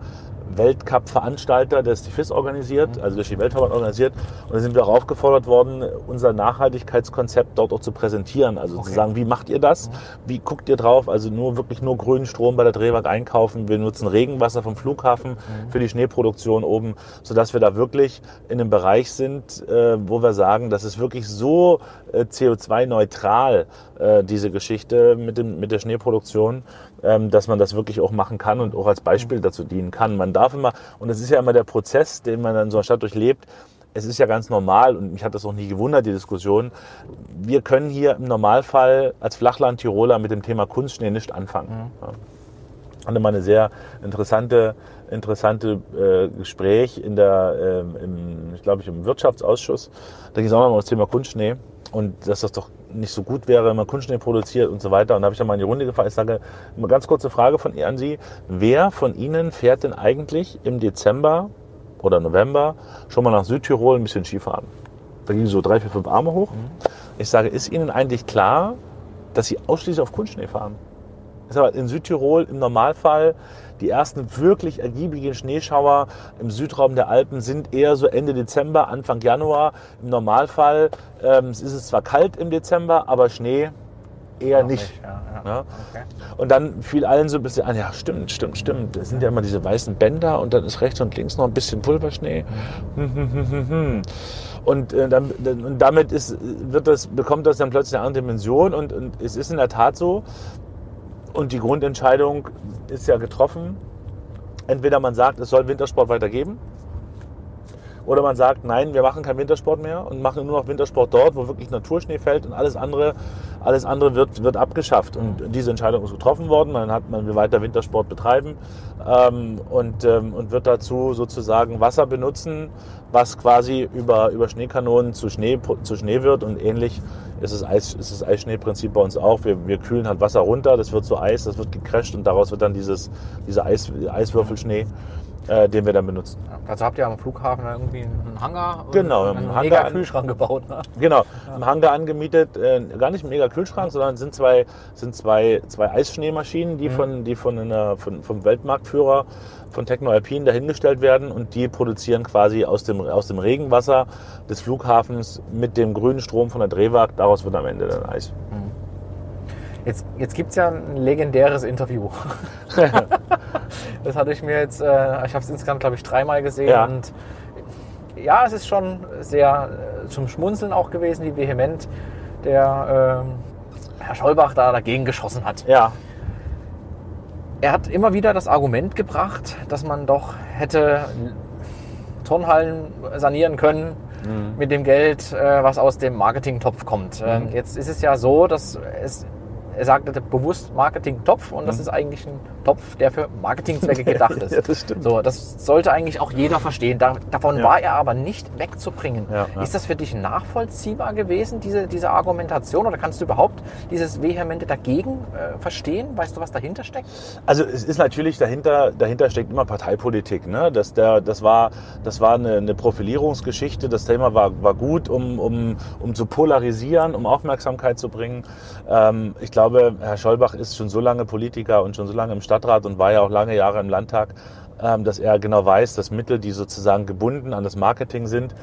Weltcup-Veranstalter, der die FIS organisiert, mhm. also der Ski-Weltverband organisiert. Und da sind wir auch aufgefordert worden, unser Nachhaltigkeitskonzept dort auch zu präsentieren. Also okay. zu sagen, wie macht ihr das? Mhm. Wie guckt ihr drauf? Also nur wirklich nur grünen Strom bei der Drehwerk einkaufen. Wir nutzen Regenwasser vom Flughafen mhm. für die Schneeproduktion oben, sodass wir da wirklich in einem Bereich sind, äh, wo wir sagen, das ist wirklich so äh, CO2-neutral, äh, diese Geschichte mit, dem, mit der Schneeproduktion, ähm, dass man das wirklich auch machen kann und auch als Beispiel dazu dienen kann. Man darf immer, und es ist ja immer der Prozess, den man in so einer Stadt durchlebt, es ist ja ganz normal und mich hat das auch nie gewundert, die Diskussion. Wir können hier im Normalfall als Flachland-Tiroler mit dem Thema Kunstschnee nicht anfangen. Mhm. Ja. Hatte mal eine sehr interessante, interessante äh, Gespräch in der, äh, im, ich glaube ich, im Wirtschaftsausschuss. Da ging es auch noch um das Thema Kunstschnee und dass das doch nicht so gut wäre, wenn man Kunstschnee produziert und so weiter. Und da habe ich dann mal in die Runde gefragt. Ich sage, eine ganz kurze Frage von ihr an Sie. Wer von Ihnen fährt denn eigentlich im Dezember oder November schon mal nach Südtirol ein bisschen Skifahren? Da gingen so drei, vier, fünf Arme hoch. Mhm. Ich sage, ist Ihnen eigentlich klar, dass Sie ausschließlich auf Kunstschnee fahren? Ich sage, in Südtirol im Normalfall die ersten wirklich ergiebigen Schneeschauer im Südraum der Alpen sind eher so Ende Dezember, Anfang Januar. Im Normalfall ähm, ist es zwar kalt im Dezember, aber Schnee eher nicht. nicht ja, ja. Okay. Und dann fiel allen so ein bisschen an, ja stimmt, stimmt, stimmt. Das sind ja immer diese weißen Bänder und dann ist rechts und links noch ein bisschen Pulverschnee. Und, äh, dann, und damit ist, wird das, bekommt das dann plötzlich eine andere Dimension. Und, und es ist in der Tat so, und die Grundentscheidung ist ja getroffen. Entweder man sagt, es soll Wintersport weitergeben. Oder man sagt, nein, wir machen keinen Wintersport mehr und machen nur noch Wintersport dort, wo wirklich Naturschnee fällt und alles andere, alles andere wird, wird abgeschafft. Und mhm. diese Entscheidung ist getroffen worden. Man, hat, man will weiter Wintersport betreiben ähm, und, ähm, und wird dazu sozusagen Wasser benutzen, was quasi über, über Schneekanonen zu Schnee, zu Schnee wird und ähnlich ist das, Eis, ist das Eisschneeprinzip bei uns auch. Wir, wir kühlen halt Wasser runter, das wird zu Eis, das wird gecrasht und daraus wird dann dieses, dieser Eis, Eiswürfelschnee. Äh, den wir dann benutzen. Ja, dazu habt ihr am Flughafen irgendwie einen Hangar Genau, einen einen Hangar mega an- Kühlschrank gebaut. Ne? Genau, im Hangar angemietet, äh, gar nicht ein mega Kühlschrank, sondern sind zwei, sind zwei, zwei Eisschneemaschinen, die, von, die von einer, von, vom Weltmarktführer von Techno Alpine dahingestellt werden und die produzieren quasi aus dem, aus dem Regenwasser des Flughafens mit dem grünen Strom von der Drehwag, daraus wird am Ende dann Eis. Jetzt, jetzt gibt es ja ein legendäres Interview. das hatte ich mir jetzt, äh, ich habe es insgesamt, glaube ich, dreimal gesehen. Ja. Und ja, es ist schon sehr äh, zum Schmunzeln auch gewesen, wie vehement der ähm, Herr Schollbach da dagegen geschossen hat. Ja, Er hat immer wieder das Argument gebracht, dass man doch hätte Turnhallen sanieren können mit dem Geld, äh, was aus dem Marketingtopf kommt. Ähm, Jetzt ist es ja so, dass es er sagte bewusst Marketingtopf und das ist eigentlich ein Topf, der für Marketingzwecke gedacht ist. Ja, das stimmt. So, das sollte eigentlich auch jeder verstehen. Da, davon Ja. war er aber nicht wegzubringen. Ja. Ist das für dich nachvollziehbar gewesen, diese, diese Argumentation? Oder kannst du überhaupt dieses vehemente dagegen äh, verstehen? Weißt du, was dahinter steckt? Also es ist natürlich dahinter, dahinter steckt immer Parteipolitik. Ne? Das, der, das war, das war eine, eine Profilierungsgeschichte. Das Thema war, war gut, um, um, um zu polarisieren, um Aufmerksamkeit zu bringen. Ähm, ich glaube, Herr Schollbach ist schon so lange Politiker und schon so lange im Stadtrat und war ja auch lange Jahre im Landtag, ähm, dass er genau weiß, dass Mittel, die sozusagen gebunden an das Marketing sind,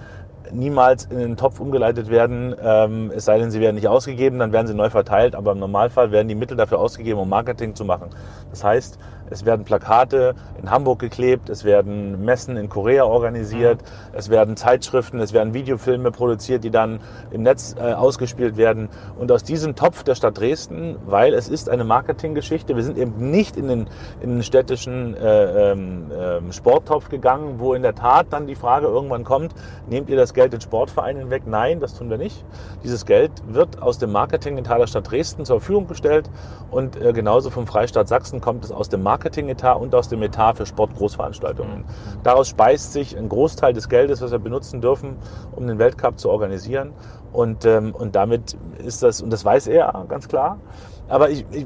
niemals in den Topf umgeleitet werden, ähm, es sei denn, sie werden nicht ausgegeben, dann werden sie neu verteilt, aber im Normalfall werden die Mittel dafür ausgegeben, um Marketing zu machen. Das heißt, es werden Plakate in Hamburg geklebt, es werden Messen in Korea organisiert, es werden Zeitschriften, es werden Videofilme produziert, die dann im Netz äh, ausgespielt werden. Und aus diesem Topf der Stadt Dresden, weil es ist eine Marketinggeschichte, wir sind eben nicht in den, in den städtischen äh, ähm, ähm, Sporttopf gegangen, wo in der Tat dann die Frage irgendwann kommt, nehmt ihr das Geld den Sportvereinen weg? Nein, das tun wir nicht. Dieses Geld wird aus dem Marketingetat der Stadt Dresden zur Verfügung gestellt und äh, genauso vom Freistaat Sachsen kommt es aus dem Marketingetat und aus dem Etat für Sportgroßveranstaltungen. Daraus speist sich ein Großteil des Geldes, was wir benutzen dürfen, um den Weltcup zu organisieren. Und, ähm, und damit ist das, und das weiß er ganz klar. Aber ich, ich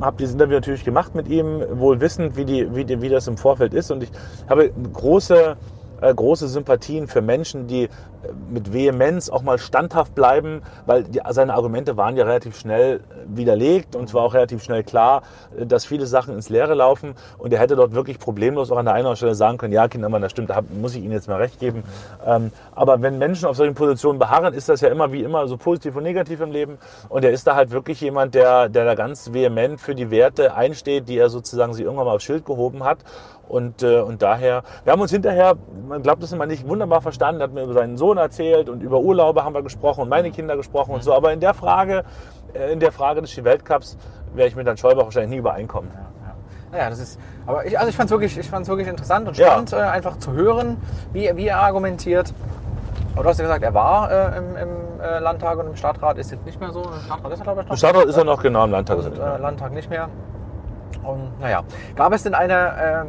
habe dieses Interview natürlich gemacht mit ihm, wohl wissend, wie, die, wie, die, wie das im Vorfeld ist. Und ich habe große, äh, große Sympathien für Menschen, die äh, mit Vehemenz auch mal standhaft bleiben, weil die, seine Argumente waren ja relativ schnell äh, widerlegt und es war auch relativ schnell klar, äh, dass viele Sachen ins Leere laufen. Und er hätte dort wirklich problemlos auch an der einen oder anderen Stelle sagen können, ja, Kindermann, das stimmt, da muss ich Ihnen jetzt mal recht geben. Ähm, aber wenn Menschen auf solchen Positionen beharren, ist das ja immer wie immer so positiv und negativ im Leben. Und er ist da halt wirklich jemand, der, der da ganz vehement für die Werte einsteht, die er sozusagen sich irgendwann mal aufs Schild gehoben hat. Und, äh, und daher, wir haben uns hinterher, man glaubt es immer nicht, wunderbar verstanden, hat mir über seinen Sohn erzählt und über Urlaube haben wir gesprochen und meine Kinder gesprochen und so. Aber in der Frage, äh, in der Frage des Ski-Weltcups werde ich mit Herrn Schäuber wahrscheinlich nie übereinkommen. Naja, das ist. Aber ich, also ich fand es wirklich, ich fand's wirklich interessant und Ja. spannend, äh, einfach zu hören, wie, wie er argumentiert. Aber du hast ja gesagt, er war äh, im, im äh, Landtag und im Stadtrat, ist jetzt nicht mehr so. Im Stadtrat ist er, glaube ich, noch. Im Stadtrat ist er noch genau im Landtag. ist er und, nicht äh, Landtag nicht mehr. Und naja, gab es denn eine,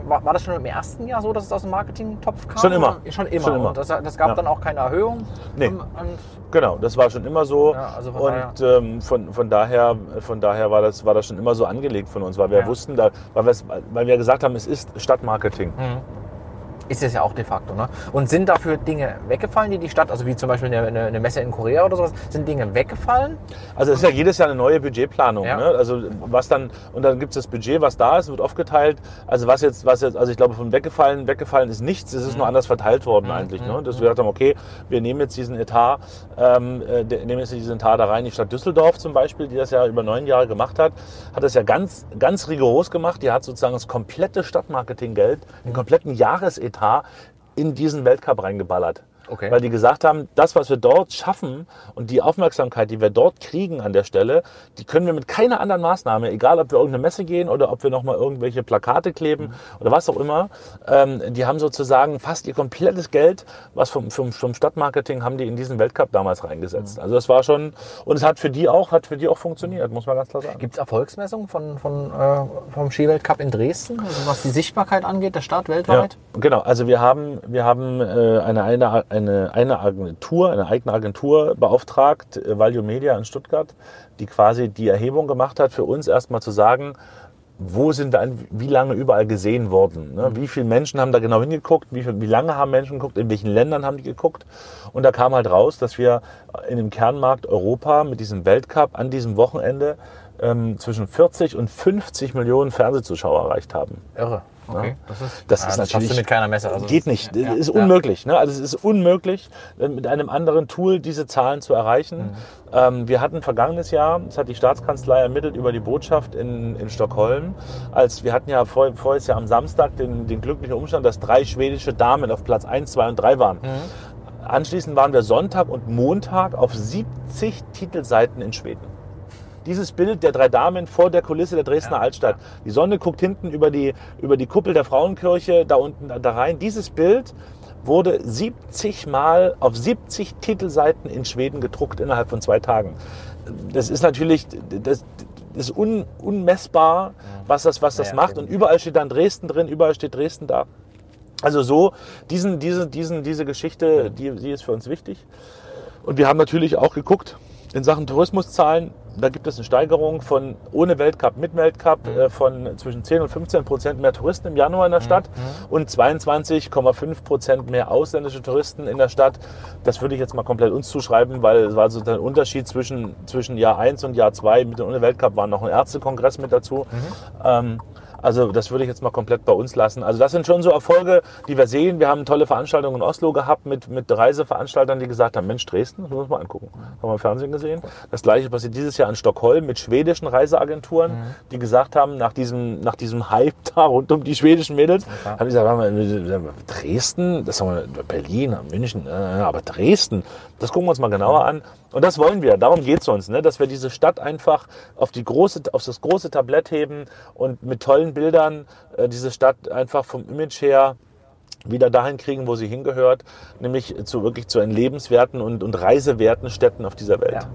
äh, war, war das schon im ersten Jahr so, dass es aus dem Marketing-Topf kam? Schon immer. Oder? Schon immer. Schon immer. Und das, das gab Ja. dann auch keine Erhöhung. Nee. Und Genau, das war schon immer so. Ja, also von und ähm, von, von, daher, von daher war das, war das schon immer so angelegt von uns, weil wir Ja. wussten, da, weil, weil wir gesagt haben, es ist Stadtmarketing. Ist es ja auch de facto. Ne? Und sind dafür Dinge weggefallen, die die Stadt, also wie zum Beispiel eine, eine, eine Messe in Korea oder sowas, sind Dinge weggefallen? Also es ist ja jedes Jahr eine neue Budgetplanung. Ja. Ne? Also was dann und dann gibt es das Budget, was da ist, wird aufgeteilt. Also was jetzt, was jetzt, also ich glaube von weggefallen, weggefallen ist nichts. Es ist nur anders verteilt worden eigentlich. Ne? Dass wir gesagt haben, okay, wir nehmen jetzt diesen Etat, ähm, äh, nehmen jetzt diesen Etat da rein. Die Stadt Düsseldorf zum Beispiel, die das ja über neun Jahre gemacht hat, hat das ja ganz, ganz rigoros gemacht. Die hat sozusagen das komplette Stadtmarketinggeld, den kompletten Jahresetat in diesen Weltcup reingeballert. Okay. Weil die gesagt haben, das, was wir dort schaffen und die Aufmerksamkeit, die wir dort kriegen an der Stelle, die können wir mit keiner anderen Maßnahme, egal ob wir irgendeine Messe gehen oder ob wir nochmal irgendwelche Plakate kleben oder was auch immer, ähm, die haben sozusagen fast ihr komplettes Geld, was vom, vom, vom Stadtmarketing haben die in diesen Weltcup damals reingesetzt. Also das war schon, und es hat für die auch, hat für die auch funktioniert, muss man ganz klar sagen. Gibt es Erfolgsmessungen von, von, äh, vom Skiweltcup in Dresden, also was die Sichtbarkeit angeht, der Stadt Ja, weltweit? genau. Also wir haben, wir haben äh, eine, eine, eine, eine Agentur, eine eigene Agentur beauftragt, äh, Value Media in Stuttgart, die quasi die Erhebung gemacht hat, für uns erstmal zu sagen, wo sind wir, wie lange überall gesehen worden? Ne? Wie viele Menschen haben da genau hingeguckt? Wie, viel, wie lange haben Menschen geguckt? In welchen Ländern haben die geguckt? Und da kam halt raus, dass wir in dem Kernmarkt Europa mit diesem Weltcup an diesem Wochenende ähm, zwischen 40 und 50 Millionen Fernsehzuschauer erreicht haben. Irre. Okay. Das ist, Das ja, ist das natürlich du mit keiner Messe. Also geht nicht. ja, ist unmöglich. Ne? Also es ist unmöglich, äh, mit einem anderen Tool diese Zahlen zu erreichen. Mhm. Ähm, wir hatten vergangenes Jahr, das hat die Staatskanzlei ermittelt über die Botschaft in, in Stockholm, als wir hatten ja vor, voriges Jahr am Samstag den, den glücklichen Umstand, dass drei schwedische Damen auf Platz 1, 2 und 3 waren. Mhm. Anschließend waren wir Sonntag und Montag auf 70 Titelseiten in Schweden dieses Bild der drei Damen vor der Kulisse der Dresdner Ja, Altstadt. Die Sonne guckt hinten über die, über die Kuppel der Frauenkirche da unten da rein. Dieses Bild wurde 70 Mal auf 70 Titelseiten in Schweden gedruckt innerhalb von zwei Tagen. Das ist natürlich das, das ist un, unmessbar, was das, was das Ja, macht. Und überall steht dann Dresden drin, überall steht Dresden da. Also so, diesen, diese, diesen, diese Geschichte, die, die ist für uns wichtig. Und wir haben natürlich auch geguckt in Sachen Tourismuszahlen. Da gibt es eine Steigerung von ohne Weltcup, mit Weltcup äh, von zwischen 10 und 15 Prozent mehr Touristen im Januar in der Stadt und 22,5 Prozent mehr ausländische Touristen in der Stadt. Das würde ich jetzt mal komplett uns zuschreiben, weil es war so der Unterschied zwischen, zwischen Jahr 1 und Jahr 2. Mit dem ohne Weltcup war noch ein Ärztekongress mit dazu. Ähm, also das würde ich jetzt mal komplett bei uns lassen. Also das sind schon so Erfolge, die wir sehen. Wir haben tolle Veranstaltungen in Oslo gehabt mit, mit Reiseveranstaltern, die gesagt haben, Mensch, Dresden, das müssen wir mal angucken. Haben wir im Fernsehen gesehen. Das gleiche passiert dieses Jahr in Stockholm mit schwedischen Reiseagenturen, die gesagt haben, nach diesem, nach diesem Hype da rund um die schwedischen Mädels, haben die gesagt, warte mal, Dresden, das haben wir Berlin, München, aber Dresden, das gucken wir uns mal genauer an. Und das wollen wir, darum geht es uns, ne? dass wir diese Stadt einfach auf, die große, auf das große Tablett heben und mit tollen Bildern äh, diese Stadt einfach vom Image her wieder dahin kriegen, wo sie hingehört, nämlich zu wirklich zu lebenswerten und, und reisewerten Städten auf dieser Welt. Ja.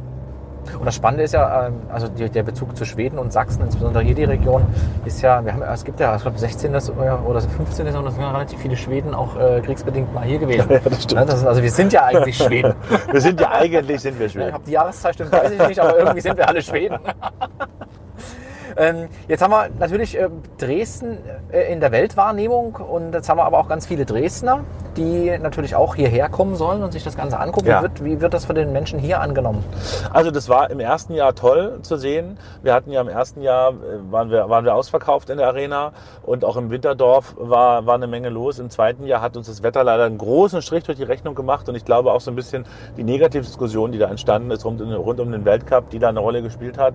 Und das Spannende ist ja, ähm, also der Bezug zu Schweden und Sachsen, insbesondere hier die Region, ist ja, wir haben, es gibt ja, ich glaube 16. oder 15. Jahrhundert sind ja relativ viele Schweden auch äh, kriegsbedingt mal hier gewesen. Ja, das stimmt. Ja, das ist, also wir sind ja eigentlich Schweden. Wir sind ja eigentlich, sind wir Ich Schweden. habe die Jahreszeit stimmt, weiß ich nicht, aber irgendwie sind wir alle Schweden. Ähm, jetzt haben wir natürlich ähm, Dresden äh, in der Weltwahrnehmung und jetzt haben wir aber auch ganz viele Dresdner, die natürlich auch hierher kommen sollen und sich das Ganze angucken. Ja. Wie, wird, wie wird das von den Menschen hier angenommen? Also das war im ersten Jahr toll zu sehen. Wir hatten ja im ersten Jahr, äh, waren wir, waren wir ausverkauft in der Arena und auch im Winterdorf war, war eine Menge los. Im zweiten Jahr hat uns das Wetter leider einen großen Strich durch die Rechnung gemacht und ich glaube auch so ein bisschen die Negativdiskussion, die da entstanden ist rund, rund um den Weltcup, die da eine Rolle gespielt hat.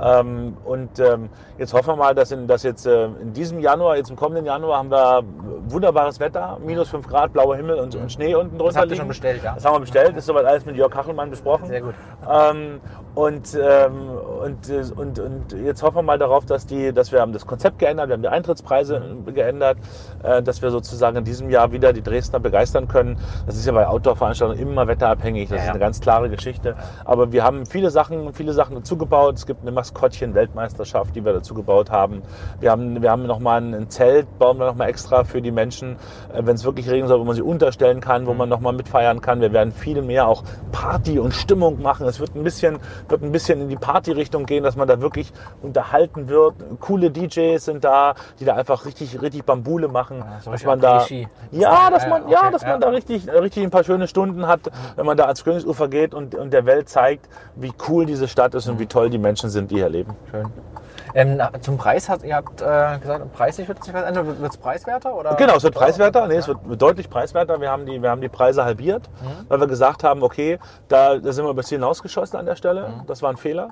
Ähm, und ähm, jetzt hoffen wir mal, dass, in, dass jetzt äh, in diesem Januar, jetzt im kommenden Januar haben wir wunderbares Wetter, minus 5 Grad, blauer Himmel und, und Schnee unten drunter Das habt ihr schon bestellt, ja? Das haben wir bestellt, ist soweit alles mit Jörg Kachelmann besprochen. Sehr gut. Ähm, und, ähm, und, und, und jetzt hoffen wir mal darauf, dass, die, dass wir haben das Konzept geändert, wir haben die Eintrittspreise geändert, äh, dass wir sozusagen in diesem Jahr wieder die Dresdner begeistern können. Das ist ja bei Outdoor-Veranstaltungen immer wetterabhängig, das Ja, ist ja. eine ganz klare Geschichte. Aber wir haben viele Sachen, viele Sachen dazu gebaut. Es gibt eine Maskottchen-Weltmeisterschaft, die wir dazu gebaut haben. Wir haben, wir haben nochmal ein Zelt, bauen wir nochmal extra für die Menschen, äh, wenn es wirklich regnen soll, man sie unterstellen kann, wo man nochmal mitfeiern kann. Wir werden viel mehr auch Party und Stimmung machen. Es wird ein bisschen, wird ein bisschen in die Party-Richtung gehen, dass man da wirklich unterhalten wird. Coole DJs sind da, die da einfach richtig, richtig Bambule machen. so dass man da, ja, dass Ja, man, ja, dass ja. man da richtig, richtig ein paar schöne Stunden hat, wenn man da ans Königsufer geht und, und der Welt zeigt, wie cool diese Stadt ist und wie toll die Menschen sind, die hier leben. Schön. Ähm, zum Preis hat ihr habt äh, gesagt, preislich wird sich was ändern. Wird es preiswerter? Oder? Genau, es wird preiswerter. Nee, es wird deutlich preiswerter. Wir haben die, wir haben die Preise halbiert, weil wir gesagt haben, okay, da, da sind wir ein bisschen hinausgeschossen an der Stelle. Das war ein Fehler.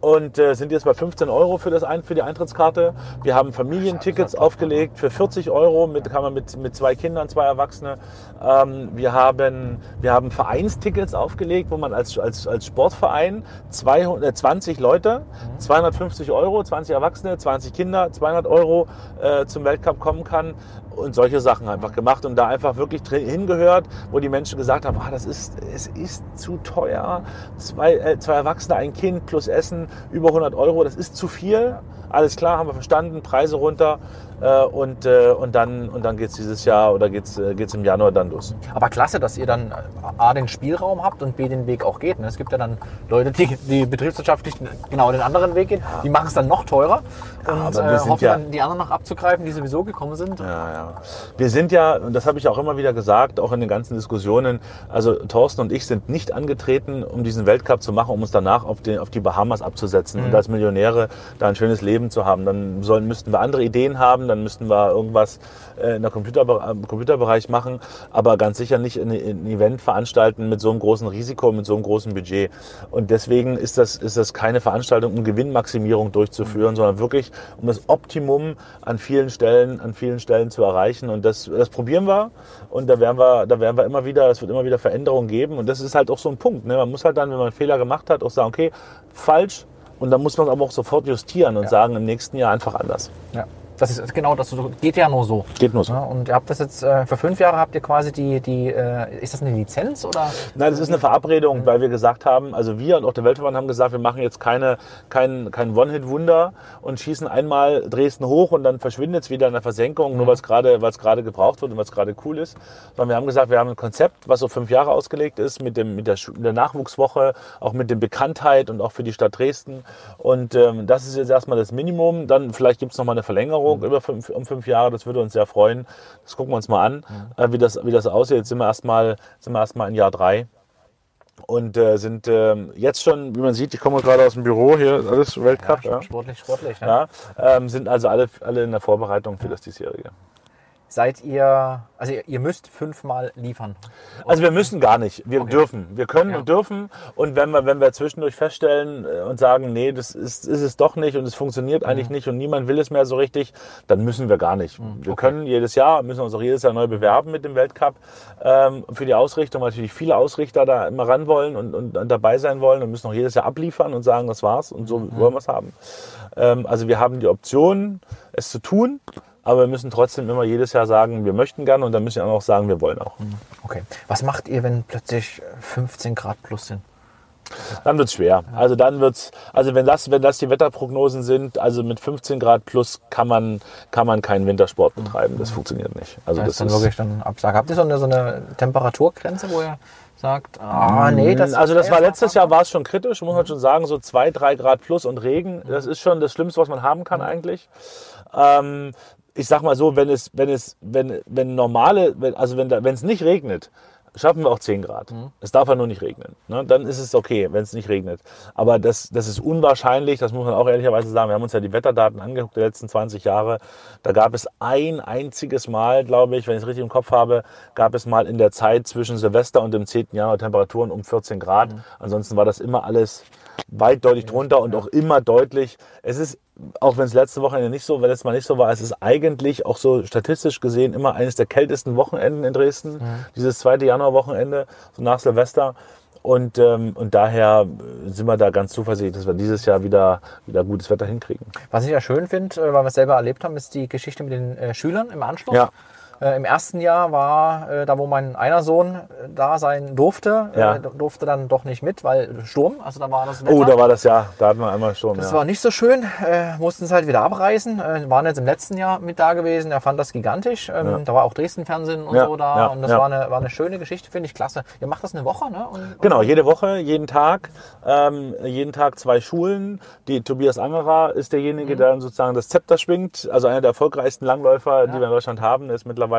Und äh, sind jetzt bei 15 Euro für, das ein, für die Eintrittskarte. Wir haben Familientickets aufgelegt für 40 Euro. Mit, kann man mit, mit zwei Kindern, zwei Erwachsene. Ähm, wir, haben, wir haben Vereinstickets aufgelegt, wo man als, als, als Sportverein 200, äh, 20 Leute, 250 Euro, 20 Erwachsene, 20 Kinder, 200 Euro äh, zum Weltcup kommen kann. Und solche Sachen einfach gemacht und da einfach wirklich hingehört, wo die Menschen gesagt haben, ah, das ist, es ist zu teuer. Zwei, äh, zwei Erwachsene, ein Kind plus Essen, über 100 Euro, das ist zu viel. Alles klar, haben wir verstanden, Preise runter. Äh, und, äh, und dann, und dann geht es dieses Jahr oder geht es äh, im Januar dann los. Aber klasse, dass ihr dann A, den Spielraum habt und B, den Weg auch geht. Ne? Es gibt ja dann Leute, die, die betriebswirtschaftlich genau den anderen Weg gehen. Die machen es dann noch teurer und wir äh, hoffen ja- dann, die anderen noch abzugreifen, die sowieso gekommen sind. Ja, ja. Wir sind ja, und das habe ich auch immer wieder gesagt, auch in den ganzen Diskussionen, also Thorsten und ich sind nicht angetreten, um diesen Weltcup zu machen, um uns danach auf, den, auf die Bahamas abzusetzen und als Millionäre da ein schönes Leben zu haben. Dann sollen, müssten wir andere Ideen haben, dann müssten wir irgendwas äh, in der Computer, im Computerbereich machen, aber ganz sicher nicht ein, ein Event veranstalten mit so einem großen Risiko, mit so einem großen Budget. Und deswegen ist das, ist das keine Veranstaltung, um Gewinnmaximierung durchzuführen, sondern wirklich um das Optimum an vielen Stellen, an vielen Stellen zu erreichen. Und das, das probieren wir. Und da werden wir, da werden wir immer wieder, es wird immer wieder Veränderungen geben. Und das ist halt auch so ein Punkt. Ne? Man muss halt dann, wenn man einen Fehler gemacht hat, auch sagen, okay, falsch. Und dann muss man aber auch sofort justieren und sagen, im nächsten Jahr einfach anders. Ja. Das ist genau das geht ja nur so. Geht nur so. Ja, und ihr habt das jetzt äh, für fünf Jahre habt ihr quasi die, die äh, ist das eine Lizenz oder? Nein, das ist eine Verabredung, weil wir gesagt haben, also wir und auch der Weltverband haben gesagt, wir machen jetzt keine, kein, kein One-Hit-Wunder und schießen einmal Dresden hoch und dann verschwindet es wieder in der Versenkung, nur weil es gerade weil es gerade gebraucht wird und weil es gerade cool ist. Sondern wir haben gesagt, wir haben ein Konzept, was auf fünf Jahre ausgelegt ist, mit, dem, mit, der, mit der Nachwuchswoche, auch mit der Bekanntheit und auch für die Stadt Dresden. Und ähm, das ist jetzt erstmal das Minimum. Dann vielleicht gibt es nochmal eine Verlängerung über fünf, um fünf Jahre, das würde uns sehr freuen. Das gucken wir uns mal an, äh, wie, das, wie das aussieht. Jetzt sind wir erstmal sind wir erstmal in Jahr drei und äh, sind ähm, jetzt schon, wie man sieht, ich komme gerade aus dem Büro hier, alles Weltcup, ja, Sportlich, sportlich. Ne? ja, ähm, sind also alle, alle in der Vorbereitung für das diesjährige. Seid ihr, also ihr, müsst fünfmal liefern. Also wir müssen gar nicht, wir dürfen, wir können Ja. und dürfen und wenn wir, wenn wir zwischendurch feststellen äh, und sagen, nee, das ist, ist es doch nicht und es funktioniert eigentlich Mhm. nicht und niemand will es mehr so richtig, dann müssen wir gar nicht. Wir können jedes Jahr, müssen uns auch jedes Jahr neu bewerben mit dem Weltcup ähm, für die Ausrichtung, weil natürlich viele Ausrichter da immer ran wollen und, und, und dabei sein wollen und müssen auch jedes Jahr abliefern und sagen, das war's und so Mhm. wollen wir es haben. Ähm, also wir haben die Option, es zu tun, aber wir müssen trotzdem immer jedes Jahr sagen, wir möchten gerne und dann müssen wir auch noch sagen, wir wollen auch. Okay. Was macht ihr, wenn plötzlich 15 Grad plus sind? Dann wird's schwer. Also dann wird's, also wenn das, wenn das die Wetterprognosen sind, also mit 15 Grad plus kann man, kann man keinen Wintersport betreiben. Das funktioniert nicht. Also Das das ist dann wirklich dann Absage. Habt ihr so eine, so eine Temperaturgrenze, wo ihr sagt, ah nee, das also das war letztes Jahr war es schon kritisch, muss man schon sagen, so zwei, drei Grad plus und Regen. Das ist schon das Schlimmste, was man haben kann eigentlich. Ähm, ich sag mal so, wenn es, wenn es, wenn, wenn normale, wenn, also wenn da, wenn es nicht regnet, schaffen wir auch 10 Grad. Es darf ja nur nicht regnen. Ne? Dann ist es okay, wenn es nicht regnet. Aber das, das ist unwahrscheinlich, das muss man auch ehrlicherweise sagen. Wir haben uns ja die Wetterdaten angeguckt der letzten 20 Jahre. Da gab es ein einziges Mal, glaube ich, wenn ich es richtig im Kopf habe, gab es mal in der Zeit zwischen Silvester und dem 10. Januar Temperaturen um 14 Grad. Ansonsten war das immer alles weit deutlich drunter und auch immer deutlich. Es ist, auch wenn es letzte Wochenende nicht so, wenn letztes Mal nicht so war, es ist eigentlich auch so statistisch gesehen immer eines der kältesten Wochenenden in Dresden. Dieses zweite Januarwochenende, so nach Silvester. Und, ähm, und daher sind wir da ganz zuversichtlich, dass wir dieses Jahr wieder, wieder gutes Wetter hinkriegen. Was ich ja schön finde, äh, weil wir es selber erlebt haben, ist die Geschichte mit den äh, Schülern im Anschluss. Ja. Äh, Im ersten Jahr war äh, da, wo mein einer Sohn äh, da sein durfte, Ja. äh, durfte dann doch nicht mit, weil Sturm, also da war das Wetter. Oh, da war das ja, da hatten wir einmal schon. Das Ja. war nicht so schön, äh, mussten es halt wieder abreißen. Waren jetzt im letzten Jahr mit da gewesen. Er fand das gigantisch. Ähm, Da war auch Dresden-Fernsehen und Ja, so da. ja, und das ja. war, eine, war eine schöne Geschichte, finde ich klasse. Ihr macht das eine Woche, ne? Und, und Genau, jede Woche, jeden Tag, ähm, jeden Tag zwei Schulen. Die Tobias Angerer ist derjenige, der dann sozusagen das Zepter schwingt. Also einer der erfolgreichsten Langläufer, die wir in Deutschland haben. Ist mittlerweile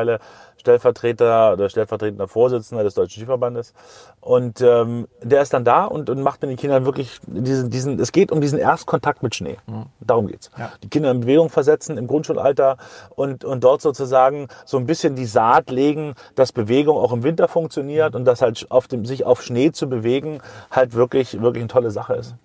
Stellvertreter oder stellvertretender Vorsitzender des Deutschen Skiverbandes. Und ähm, der ist dann da und, und macht mit den Kindern wirklich diesen, diesen, es geht um diesen Erstkontakt mit Schnee. Darum geht's. Die Kinder in Bewegung versetzen im Grundschulalter und, und dort sozusagen so ein bisschen die Saat legen, dass Bewegung auch im Winter funktioniert und dass halt auf dem, sich auf Schnee zu bewegen halt wirklich, wirklich eine tolle Sache ist.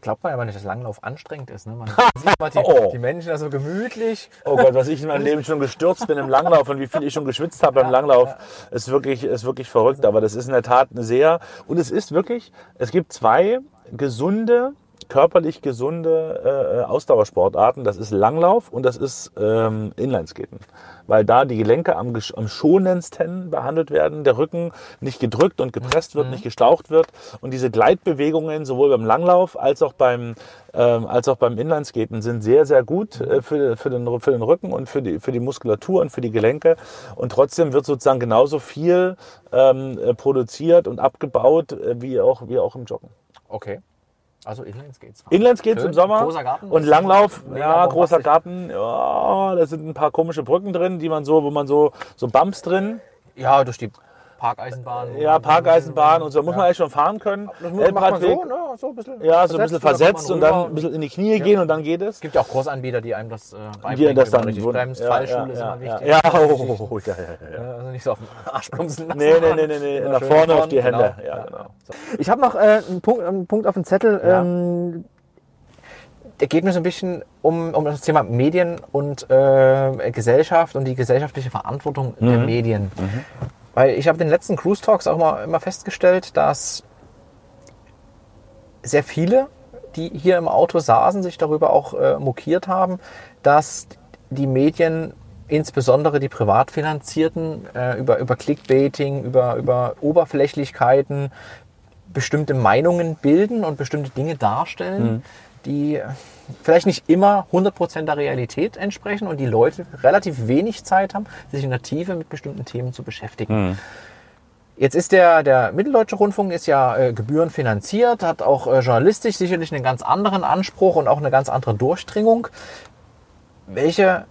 Glaubt man aber nicht, dass Langlauf anstrengend ist. Ne? Man sieht mal die, Oh. die Menschen da so gemütlich. Oh Gott, was ich in meinem Leben schon gestürzt bin im Langlauf und wie viel ich schon geschwitzt habe beim Langlauf, ist wirklich, ist wirklich verrückt. Aber das ist in der Tat eine sehr, und es ist wirklich, es gibt zwei gesunde körperlich gesunde äh, Ausdauersportarten. Das ist Langlauf und das ist ähm, Inlineskaten. Weil da die Gelenke am, am schonendsten behandelt werden, der Rücken nicht gedrückt und gepresst wird, nicht gestaucht wird. Und diese Gleitbewegungen sowohl beim Langlauf als auch beim, ähm, als auch beim Inlineskaten sind sehr, sehr gut äh, für, für, den, für den Rücken und für die, für die Muskulatur und für die Gelenke. Und trotzdem wird sozusagen genauso viel ähm, äh, produziert und abgebaut äh, wie, auch, wie auch im Joggen. Okay. Also Inlineskates. Inlineskates im Sommer Großer Garten. und Langlauf, ja, großer. Garten, ja, da sind ein paar komische Brücken drin, die man so, wo man so, so Bumps drin, Ja, durch die Parkeisenbahn. ja, Parkeisenbahn und so, da muss man eigentlich schon fahren können. Das muss, man so, Elbradweg, ne? So ein bisschen ja, so ein bisschen versetzt und dann ein bisschen in die Knie gehen und dann geht es. Es gibt ja auch Kursanbieter, die einem das äh, Die beibringen, das wie man dann richtig wund- bremst. ja, Fallschule ja, ist ja, immer ja, wichtig. Ja, oh, oh, ja, ja, ja. Ja, Also nicht so auf den Arsch plumpsen lassen. Nee, nee, nee, nee, nee, nach vorne auf die genau. Hände. Ja, genau. Ich habe noch äh, einen, Punkt, einen Punkt auf dem Zettel. Ja. Ähm, der geht mir so ein bisschen um, um das Thema Medien und äh, Gesellschaft und die gesellschaftliche Verantwortung der Medien. Weil ich habe in den letzten Cruise Talks auch mal immer festgestellt, dass sehr viele, die hier im Auto saßen, sich darüber auch äh, mokiert haben, dass die Medien, insbesondere die privat finanzierten, äh, über, über Clickbaiting, über, über Oberflächlichkeiten, bestimmte Meinungen bilden und bestimmte Dinge darstellen, die vielleicht nicht immer 100% der Realität entsprechen und die Leute relativ wenig Zeit haben, sich in der Tiefe mit bestimmten Themen zu beschäftigen. Jetzt ist der, der Mitteldeutsche Rundfunk ist ja äh, gebührenfinanziert, hat auch äh, journalistisch sicherlich einen ganz anderen Anspruch und auch eine ganz andere Durchdringung. Welche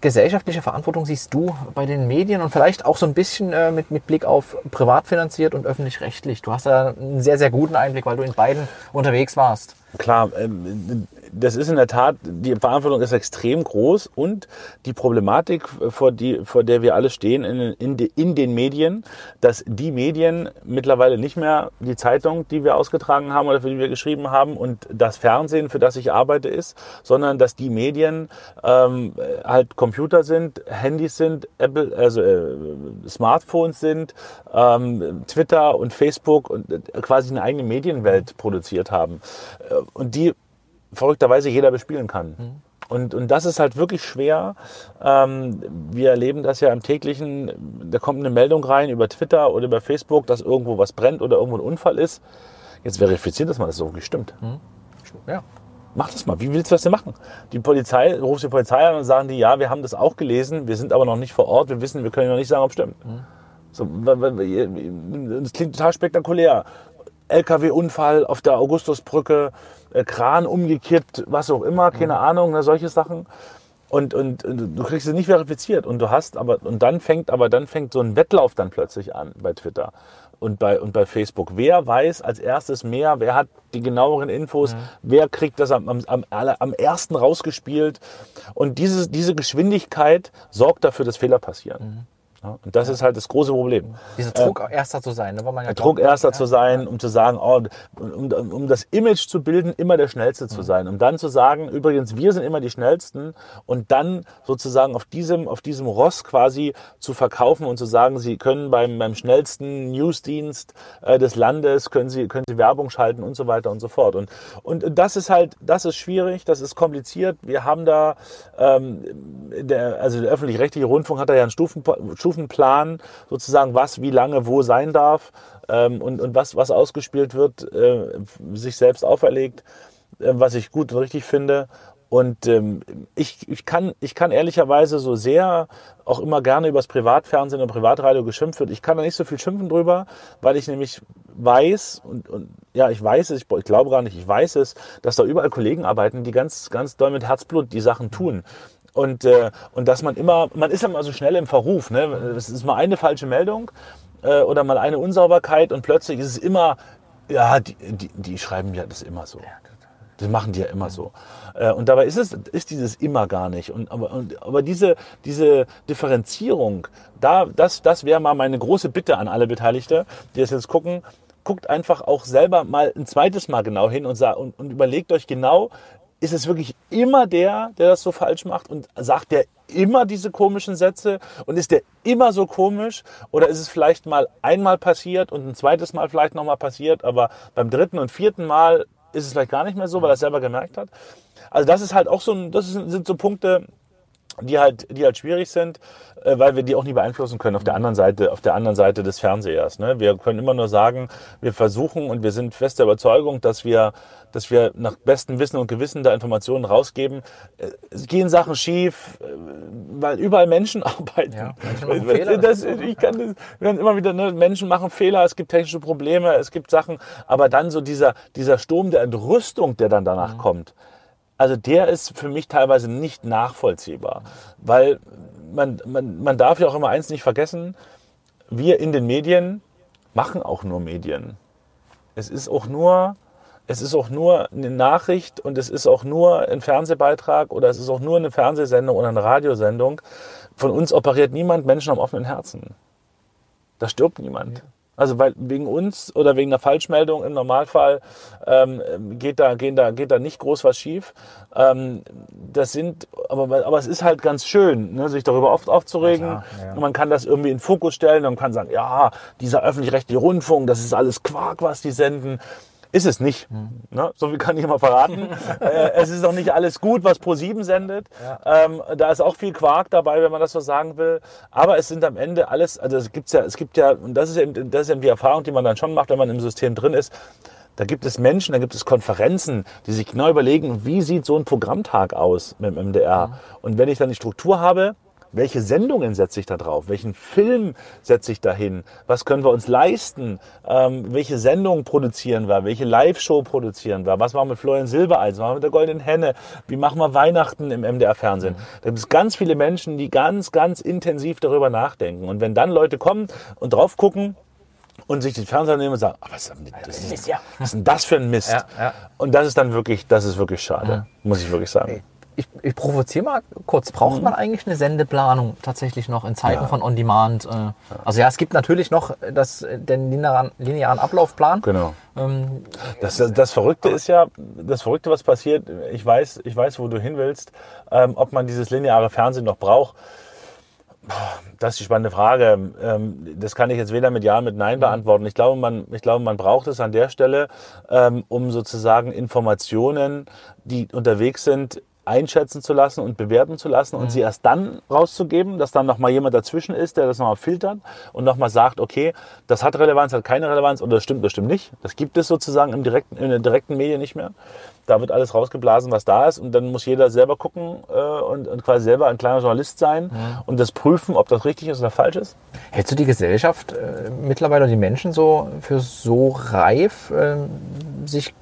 gesellschaftliche Verantwortung siehst du bei den Medien und vielleicht auch so ein bisschen äh, mit, mit Blick auf privat finanziert und öffentlich-rechtlich? Du hast da einen sehr, sehr guten Einblick, weil du in beiden unterwegs warst. Klar, ähm, das ist in der Tat, die Verantwortung ist extrem groß und die Problematik, vor, die, vor der wir alle stehen in, in, de, in den Medien, dass die Medien mittlerweile nicht mehr die Zeitung, die wir ausgetragen haben oder für die wir geschrieben haben und das Fernsehen, für das ich arbeite, ist, sondern dass die Medien ähm, halt Computer sind, Handys sind, Apple, also äh, Smartphones sind, ähm, Twitter und Facebook und äh, quasi eine eigene Medienwelt produziert haben. Äh, und die verrückterweise jeder bespielen kann. Und, und das ist halt wirklich schwer. Ähm, wir erleben das ja im täglichen, da kommt eine Meldung rein über Twitter oder über Facebook, dass irgendwo was brennt oder irgendwo ein Unfall ist. Jetzt verifiziert das mal, dass es so wirklich stimmt. Ja. Mach das mal. Wie willst du das denn machen? Die Polizei, du rufst die Polizei an und sagen die, ja, wir haben das auch gelesen, wir sind aber noch nicht vor Ort, wir wissen, wir können noch nicht sagen, ob es stimmt. So, wa- wa- das klingt total spektakulär. LKW-Unfall auf der Augustusbrücke, Kran umgekippt, was auch immer, keine Ahnung, ne, solche Sachen. Und, und, und du kriegst es nicht verifiziert und du hast aber und dann fängt aber dann fängt so ein Wettlauf dann plötzlich an bei Twitter und bei und bei Facebook. Wer weiß als erstes mehr? Wer hat die genaueren Infos? Wer kriegt das am, am, am, aller- am ersten rausgespielt? Und diese diese Geschwindigkeit sorgt dafür, dass Fehler passieren. Ja, und das ist halt das große Problem. Dieser Druck, Erster zu sein, ne, wo man ja Druck glaubt, erster ja, zu sein, um zu sagen, oh, um, um, um das Image zu bilden, immer der Schnellste zu sein. Um dann zu sagen, übrigens, wir sind immer die Schnellsten und dann sozusagen auf diesem, auf diesem Ross quasi zu verkaufen und zu sagen, sie können beim, beim schnellsten Newsdienst äh, des Landes, können sie, können sie Werbung schalten und so weiter und so fort. Und, und das ist halt, das ist schwierig, das ist kompliziert. Wir haben da, ähm, der, also der öffentlich-rechtliche Rundfunk hat da ja einen Stufen, Stufenplan, sozusagen, was wie lange wo sein darf ähm, und, und was, was ausgespielt wird, äh, sich selbst auferlegt, äh, was ich gut und richtig finde. Und ähm, ich, ich, kann, ich kann ehrlicherweise so sehr auch immer gerne übers Privatfernsehen und Privatradio geschimpft wird. Ich kann da nicht so viel schimpfen drüber, weil ich nämlich weiß und, und ja, ich weiß es, ich, ich glaube gar nicht, ich weiß es, dass da überall Kollegen arbeiten, die ganz, ganz doll mit Herzblut die Sachen tun. Und, äh, und dass man immer, man ist ja immer so schnell im Verruf. Ne? Es ist mal eine falsche Meldung äh, oder mal eine Unsauberkeit und plötzlich ist es immer, ja, die, die, die schreiben ja das immer so. Das machen die ja immer so. Äh, Und dabei ist es ist dieses immer gar nicht. Und, aber, und, aber diese, diese Differenzierung, da, das, das wäre mal meine große Bitte an alle Beteiligte, die das jetzt gucken. Guckt einfach auch selber mal ein zweites Mal genau hin und, und, und überlegt euch genau, ist es wirklich immer der, der das so falsch macht und sagt der immer diese komischen Sätze und ist der immer so komisch oder ist es vielleicht mal einmal passiert und ein zweites Mal vielleicht nochmal passiert, aber beim dritten und vierten Mal ist es vielleicht gar nicht mehr so, weil er es selber gemerkt hat. Also das ist halt auch so das sind so Punkte, die halt, die halt schwierig sind, äh, weil wir die auch nie beeinflussen können auf der anderen Seite, auf der anderen Seite des Fernsehers. Ne? Wir können immer nur sagen, wir versuchen und wir sind fest der Überzeugung, dass wir, dass wir nach bestem Wissen und Gewissen da Informationen rausgeben. Äh, Es gehen Sachen schief, äh, weil überall Menschen arbeiten. Ja, Menschen machen Fehler, das, ich kann das, wir haben immer wieder, ne, Menschen machen Fehler, es gibt technische Probleme, es gibt Sachen, aber dann so dieser, dieser Sturm der Entrüstung, der dann danach kommt, also der ist für mich teilweise nicht nachvollziehbar, weil man, man, man darf ja auch immer eins nicht vergessen, wir in den Medien machen auch nur Medien. Es ist auch nur, es ist auch nur eine Nachricht und es ist auch nur ein Fernsehbeitrag oder es ist auch nur eine Fernsehsendung oder eine Radiosendung. Von uns operiert niemand Menschen am offenen Herzen. Da stirbt niemand. Also weil wegen uns oder wegen einer Falschmeldung im Normalfall ähm, geht, da, gehen da, geht da nicht groß was schief. Ähm, das sind, aber, aber es ist halt ganz schön, ne, sich darüber oft aufzuregen. Ja, klar, ja. Und man kann das irgendwie in den Fokus stellen und kann sagen, ja, dieser öffentlich-rechtliche Rundfunk, das ist alles Quark, was die senden. Ist es nicht. Hm. Ne? So viel kann ich immer verraten. äh, es ist auch nicht alles gut, was Pro7 sendet. Ähm, da ist auch viel Quark dabei, wenn man das so sagen will. Aber es sind am Ende alles, also es gibt's ja, es gibt ja, und das ist eben, das ist eben die Erfahrung, die man dann schon macht, wenn man im System drin ist. Da gibt es Menschen, da gibt es Konferenzen, die sich genau überlegen, wie sieht so ein Programmtag aus mit dem MDR. Und wenn ich dann die Struktur habe, welche Sendungen setze ich da drauf? Welchen Film setze ich da hin? Was können wir uns leisten? Ähm, welche Sendungen produzieren wir? Welche Live-Show produzieren wir? Was machen wir mit Florian Silbereisen? Was machen wir mit der Goldenen Henne? Wie machen wir Weihnachten im MDR-Fernsehen? Da gibt es ganz viele Menschen, die ganz, ganz intensiv darüber nachdenken. Und wenn dann Leute kommen und drauf gucken, und sich den Fernseher nehmen und sagen, "Ah, was, ist denn das, ja. was ist denn das für ein Mist? Ja, ja. Und das ist dann wirklich, das ist wirklich schade, muss ich wirklich sagen. Ich, ich provoziere mal kurz. Braucht man eigentlich eine Sendeplanung tatsächlich noch in Zeiten Ja. von On-Demand? Äh, Also ja, es gibt natürlich noch das, den linearen, linearen Ablaufplan. Genau. Ähm, Das, das, das Verrückte ist ja, das Verrückte, was passiert, ich weiß, ich weiß, wo du hin willst, ähm, ob man dieses lineare Fernsehen noch braucht. Das ist die spannende Frage. Ähm, das kann ich jetzt weder mit Ja, mit Nein beantworten. Ich glaube, man, ich glaube, man braucht es an der Stelle, ähm, um sozusagen Informationen, die unterwegs sind, einschätzen zu lassen und bewerten zu lassen und sie erst dann rauszugeben, dass dann nochmal jemand dazwischen ist, der das nochmal filtert und nochmal sagt, okay, das hat Relevanz, hat keine Relevanz oder das stimmt, das stimmt nicht. Das gibt es sozusagen im direkten, in den direkten Medien nicht mehr. Da wird alles rausgeblasen, was da ist und dann muss jeder selber gucken äh, und, und quasi selber ein kleiner Journalist sein und das prüfen, ob das richtig ist oder falsch ist. hältst du die Gesellschaft äh, mittlerweile, die Menschen so für so reif, äh, sich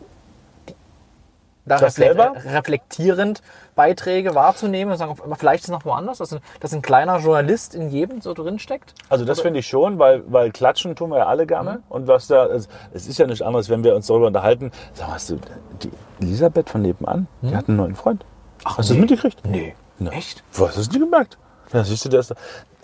da selber? reflektierend Beiträge wahrzunehmen und sagen, vielleicht ist es noch woanders, dass ein, dass ein kleiner Journalist in jedem so drin steckt? Also das finde ich schon, weil, weil klatschen tun wir ja alle gerne. Und was da, es, es ist ja nicht anders, wenn wir uns darüber unterhalten. Sag mal, hast du die Elisabeth von nebenan, die hat einen neuen Freund. Ach, hast du das mitgekriegt? Nee. Na, Echt? Wo hast du nicht gemerkt? Ja, siehst du, der ist da.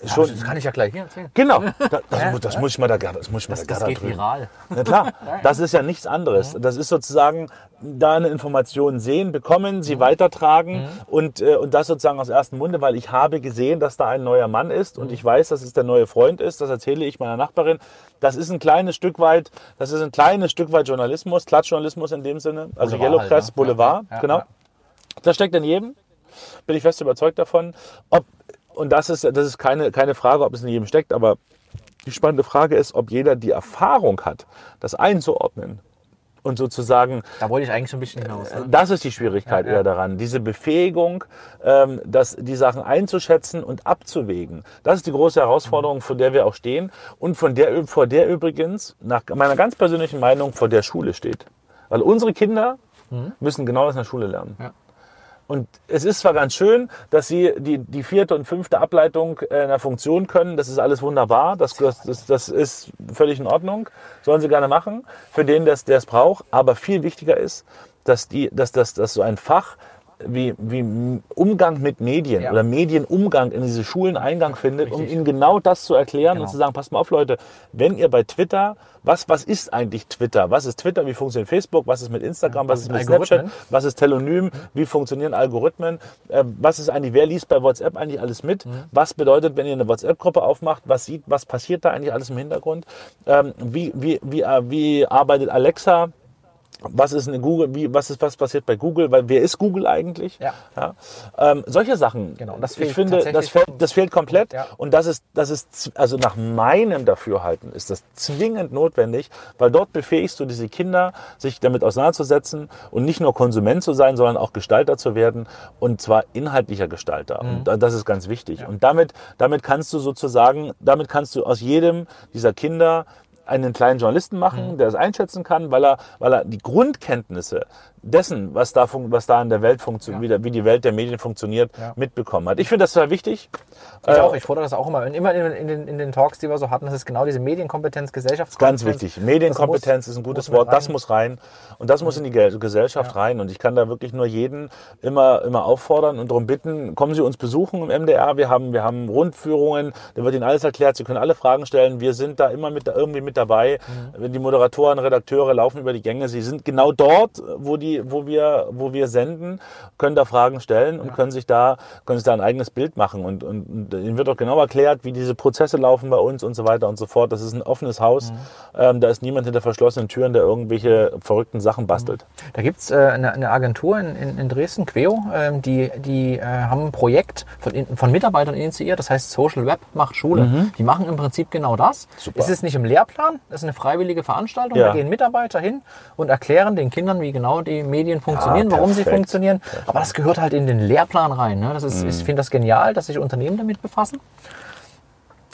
Schon, Das kann ich ja gleich hier erzählen. genau, da, das, muss- das muss ich mal da das muss ich mal Das, da das geht drüben. viral. Na klar, das ist ja nichts anderes. Das ist sozusagen da eine Information sehen, bekommen, sie weitertragen und, äh, und das sozusagen aus ersten Munde, weil ich habe gesehen, dass da ein neuer Mann ist und ich weiß, dass es der neue Freund ist. Das erzähle ich meiner Nachbarin. Das ist ein kleines Stück weit, das ist ein kleines Stück weit Journalismus, Klatschjournalismus in dem Sinne, also Boulevard Yellow halt, Press, ne? Boulevard, Ja, ja, genau. ja. Das steckt in jedem, bin ich fest überzeugt davon. Ob, und das ist, das ist keine, keine Frage, ob es in jedem steckt, aber die spannende Frage ist, ob jeder die Erfahrung hat, das einzuordnen. Und sozusagen, Da wollte ich eigentlich schon ein bisschen hinaus. Ne? das ist die Schwierigkeit Ja, ja. eher daran, diese Befähigung, ähm, dass die Sachen einzuschätzen und abzuwägen. Das ist die große Herausforderung, vor der wir auch stehen und von der, vor der übrigens, nach meiner ganz persönlichen Meinung, vor der Schule steht. Weil unsere Kinder müssen genau das in der Schule lernen. Ja. Und es ist zwar ganz schön, dass sie die, die vierte und fünfte Ableitung äh, in der Funktion können. Das ist alles wunderbar. Das, das, das, das ist völlig in Ordnung. Sollen sie gerne machen, für den, der es braucht. Aber viel wichtiger ist, dass, die, dass, dass, dass so ein Fach wie, wie Umgang mit Medien Ja. oder Medienumgang in diese Schulen Eingang findet, um Richtig. ihnen genau das zu erklären Genau. und zu sagen, passt mal auf Leute, wenn ihr bei Twitter, was, was ist eigentlich Twitter? Was ist Twitter? Wie funktioniert Facebook? Was ist mit Instagram? Was ist sind mit Snapchat? Was ist Telonym? Wie funktionieren Algorithmen? Äh, was ist eigentlich, wer liest bei WhatsApp eigentlich alles mit? Was bedeutet, wenn ihr eine WhatsApp-Gruppe aufmacht? Was sieht, was passiert da eigentlich alles im Hintergrund? Ähm, wie, wie, wie, äh, wie arbeitet Alexa? Was ist eine Google, wie, was ist, was passiert bei Google, weil wer ist Google eigentlich? Ja. Ähm, solche Sachen. Genau, das ich fehlt finde, das fehlt, das fehlt komplett. Ja. Und das ist, das ist, also nach meinem Dafürhalten ist das zwingend notwendig, weil dort befähigst du diese Kinder, sich damit auseinanderzusetzen und nicht nur Konsument zu sein, sondern auch Gestalter zu werden und zwar inhaltlicher Gestalter. Mhm. Und da- das ist ganz wichtig. Und damit, damit kannst du sozusagen, damit kannst du aus jedem dieser Kinder einen kleinen Journalisten machen, Mhm. der es einschätzen kann, weil er, weil er die Grundkenntnisse dessen, was da, was da in der Welt funktioniert, wie, der- wie die Welt der Medien funktioniert, Ja. mitbekommen hat. Ich finde das total wichtig. Ich Äh, auch, ich fordere das auch immer. Und immer in, in, den, in den Talks, die wir so hatten, das ist genau diese Medienkompetenz, Gesellschaftskompetenz. Ganz wichtig. Medienkompetenz muss- ist ein gutes Wort. Das muss rein. Und das muss in die Ge- Gesellschaft rein. Und ich kann da wirklich nur jeden immer, immer auffordern und darum bitten, kommen Sie uns besuchen im MDR. Wir haben, wir haben Rundführungen. Da wird Ihnen alles erklärt. Sie können alle Fragen stellen. Wir sind da immer mit, irgendwie mit dabei. Mhm. Die Moderatoren, Redakteure laufen über die Gänge. Sie sind genau dort, wo die, wo wir, wo wir senden, können da Fragen stellen und können sich da, können sich da ein eigenes Bild machen. Und, und, und Ihnen wird auch genau erklärt, wie diese Prozesse laufen bei uns und so weiter und so fort. Das ist ein offenes Haus. Mhm. Ähm, da ist niemand hinter verschlossenen Türen, der irgendwelche verrückten Sachen bastelt. Da gibt es äh, eine, eine Agentur in, in, in Dresden, Queo, ähm, die, die äh, haben ein Projekt von, von Mitarbeitern initiiert, das heißt Social Web macht Schule. Die machen im Prinzip genau das. Mhm. Super. Es ist nicht im Lehrplan, es ist eine freiwillige Veranstaltung. Ja. Da gehen Mitarbeiter hin und erklären den Kindern, wie genau die Medien funktionieren, warum sie perfekt. Mhm. funktionieren. Aber das gehört halt in den Lehrplan rein. Ne? Das ist, Ich finde das genial, dass sich Unternehmen damit befassen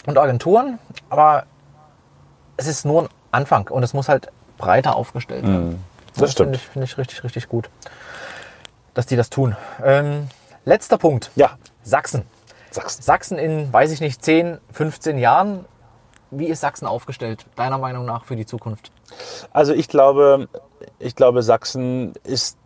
und Agenturen. Aber es ist nur ein Anfang und es muss halt breiter aufgestellt werden. Mhm. Das Finde stimmt. ich, finde ich richtig, richtig gut, dass die das tun. Ähm, letzter Punkt. Ja, Sachsen. Sachsen. Sachsen in, weiß ich nicht, 10, 15 Jahren. Wie ist Sachsen aufgestellt, deiner Meinung nach, für die Zukunft? Also ich glaube, ich glaube, Sachsen ist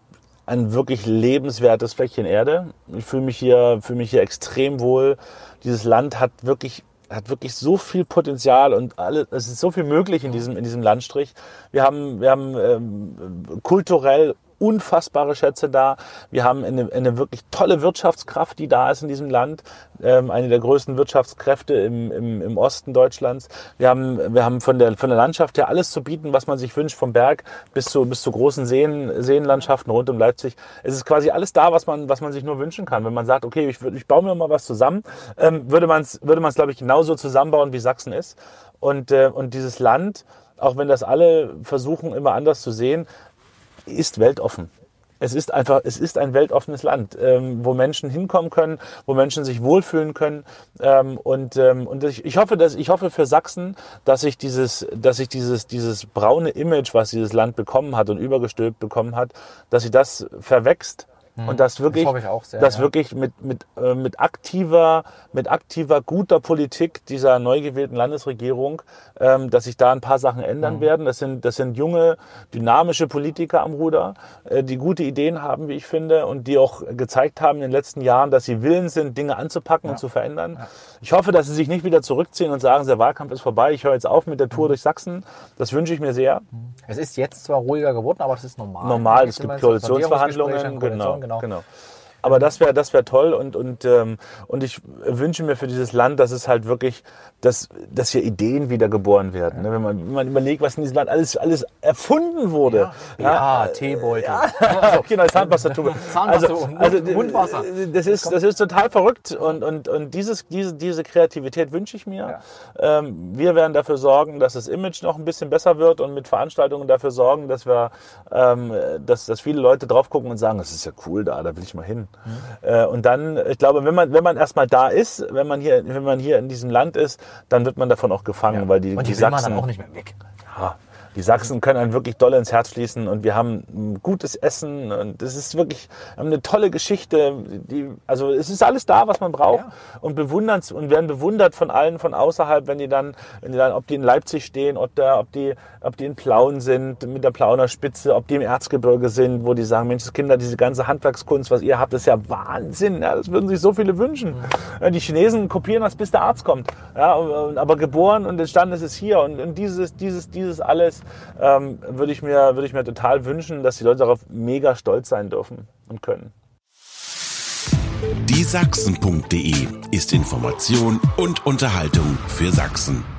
ein wirklich lebenswertes Fleckchen Erde. Ich fühle mich hier, fühle mich hier extrem wohl. Dieses Land hat wirklich hat wirklich so viel Potenzial und alle, es ist so viel möglich in diesem, in diesem Landstrich. Wir haben, wir haben ähm, kulturell unfassbare Schätze da. Wir haben eine, eine wirklich tolle Wirtschaftskraft, die da ist in diesem Land. Ähm, eine der größten Wirtschaftskräfte im, im, im Osten Deutschlands. Wir haben, wir haben von, der, von der Landschaft her alles zu bieten, was man sich wünscht, vom Berg bis zu, bis zu großen Seen, Seenlandschaften rund um Leipzig. Es ist quasi alles da, was man, was man sich nur wünschen kann. Wenn man sagt, okay, ich, ich baue mir mal was zusammen, ähm, würde man es, würde man's, glaube ich, genauso zusammenbauen, wie Sachsen ist. Und, äh, und dieses Land, auch wenn das alle versuchen, immer anders zu sehen, ist weltoffen. Es ist einfach, es ist ein weltoffenes Land, ähm, wo Menschen hinkommen können, wo Menschen sich wohlfühlen können. Ähm, und ähm, und ich, ich hoffe, dass ich hoffe für Sachsen, dass sich dieses, dass sich dieses, dieses braune Image, was dieses Land bekommen hat und übergestülpt bekommen hat, dass sie das verwächst und das wirklich, auch sehr, dass ja. wirklich mit, mit, äh, mit aktiver, mit aktiver, guter Politik dieser neu gewählten Landesregierung, ähm, dass sich da ein paar Sachen ändern werden. Das sind, das sind junge, dynamische Politiker am Ruder, äh, die gute Ideen haben, wie ich finde, und die auch gezeigt haben in den letzten Jahren, dass sie willens sind, Dinge anzupacken und zu verändern. Ich hoffe, dass sie sich nicht wieder zurückziehen und sagen, der Wahlkampf ist vorbei, ich höre jetzt auf mit der Tour durch Sachsen. Das wünsche ich mir sehr. Es ist jetzt zwar ruhiger geworden, aber das ist normal. Normal, es gibt Koalitionsverhandlungen, Sondierungsgespräche, genau, genau. Aber das wäre das wär toll und, und, ähm, und ich wünsche mir für dieses Land, dass es halt wirklich, dass, dass hier Ideen wieder geboren werden. Ne? Wenn, man, wenn man überlegt, was in diesem Land alles, alles erfunden wurde. Ja, Teebeutel. Ja, genau, Zahnpastatube. Zahnpasta also, und also, Mund- Mundwasser. Das ist, das ist total verrückt und, und, und dieses, diese, diese Kreativität wünsche ich mir. Ähm, wir werden dafür sorgen, dass das Image noch ein bisschen besser wird und mit Veranstaltungen dafür sorgen, dass wir, ähm, dass, dass viele Leute drauf gucken und sagen, das ist ja cool da, da will ich mal hin. Äh, und dann, ich glaube, wenn man, wenn man erstmal da ist, wenn man hier, wenn man hier in diesem Land ist, dann wird man davon auch gefangen, weil die, Und die die will man Sachsen, dann auch nicht mehr weg. ja, die Sachsen können einen wirklich doll ins Herz schließen und wir haben gutes Essen und es ist wirklich eine tolle Geschichte. Die, also es ist alles da, was man braucht Ja. und bewundern und werden bewundert von allen von außerhalb, wenn die dann, wenn die dann, ob die in Leipzig stehen, ob, da, ob die, ob die in Plauen sind mit der Plauner Spitze, ob die im Erzgebirge sind, wo die sagen, Mensch, Kinder, diese ganze Handwerkskunst, was ihr habt, ist ja Wahnsinn. Ja, das würden sich so viele wünschen. Ja, die Chinesen kopieren das, bis der Arzt kommt. Ja, aber geboren und entstanden ist es hier und, und dieses, dieses, dieses alles ähm, würde ich mir, würde ich mir total wünschen, dass die Leute darauf mega stolz sein dürfen und können. Die Sachsen.de ist Information und Unterhaltung für Sachsen.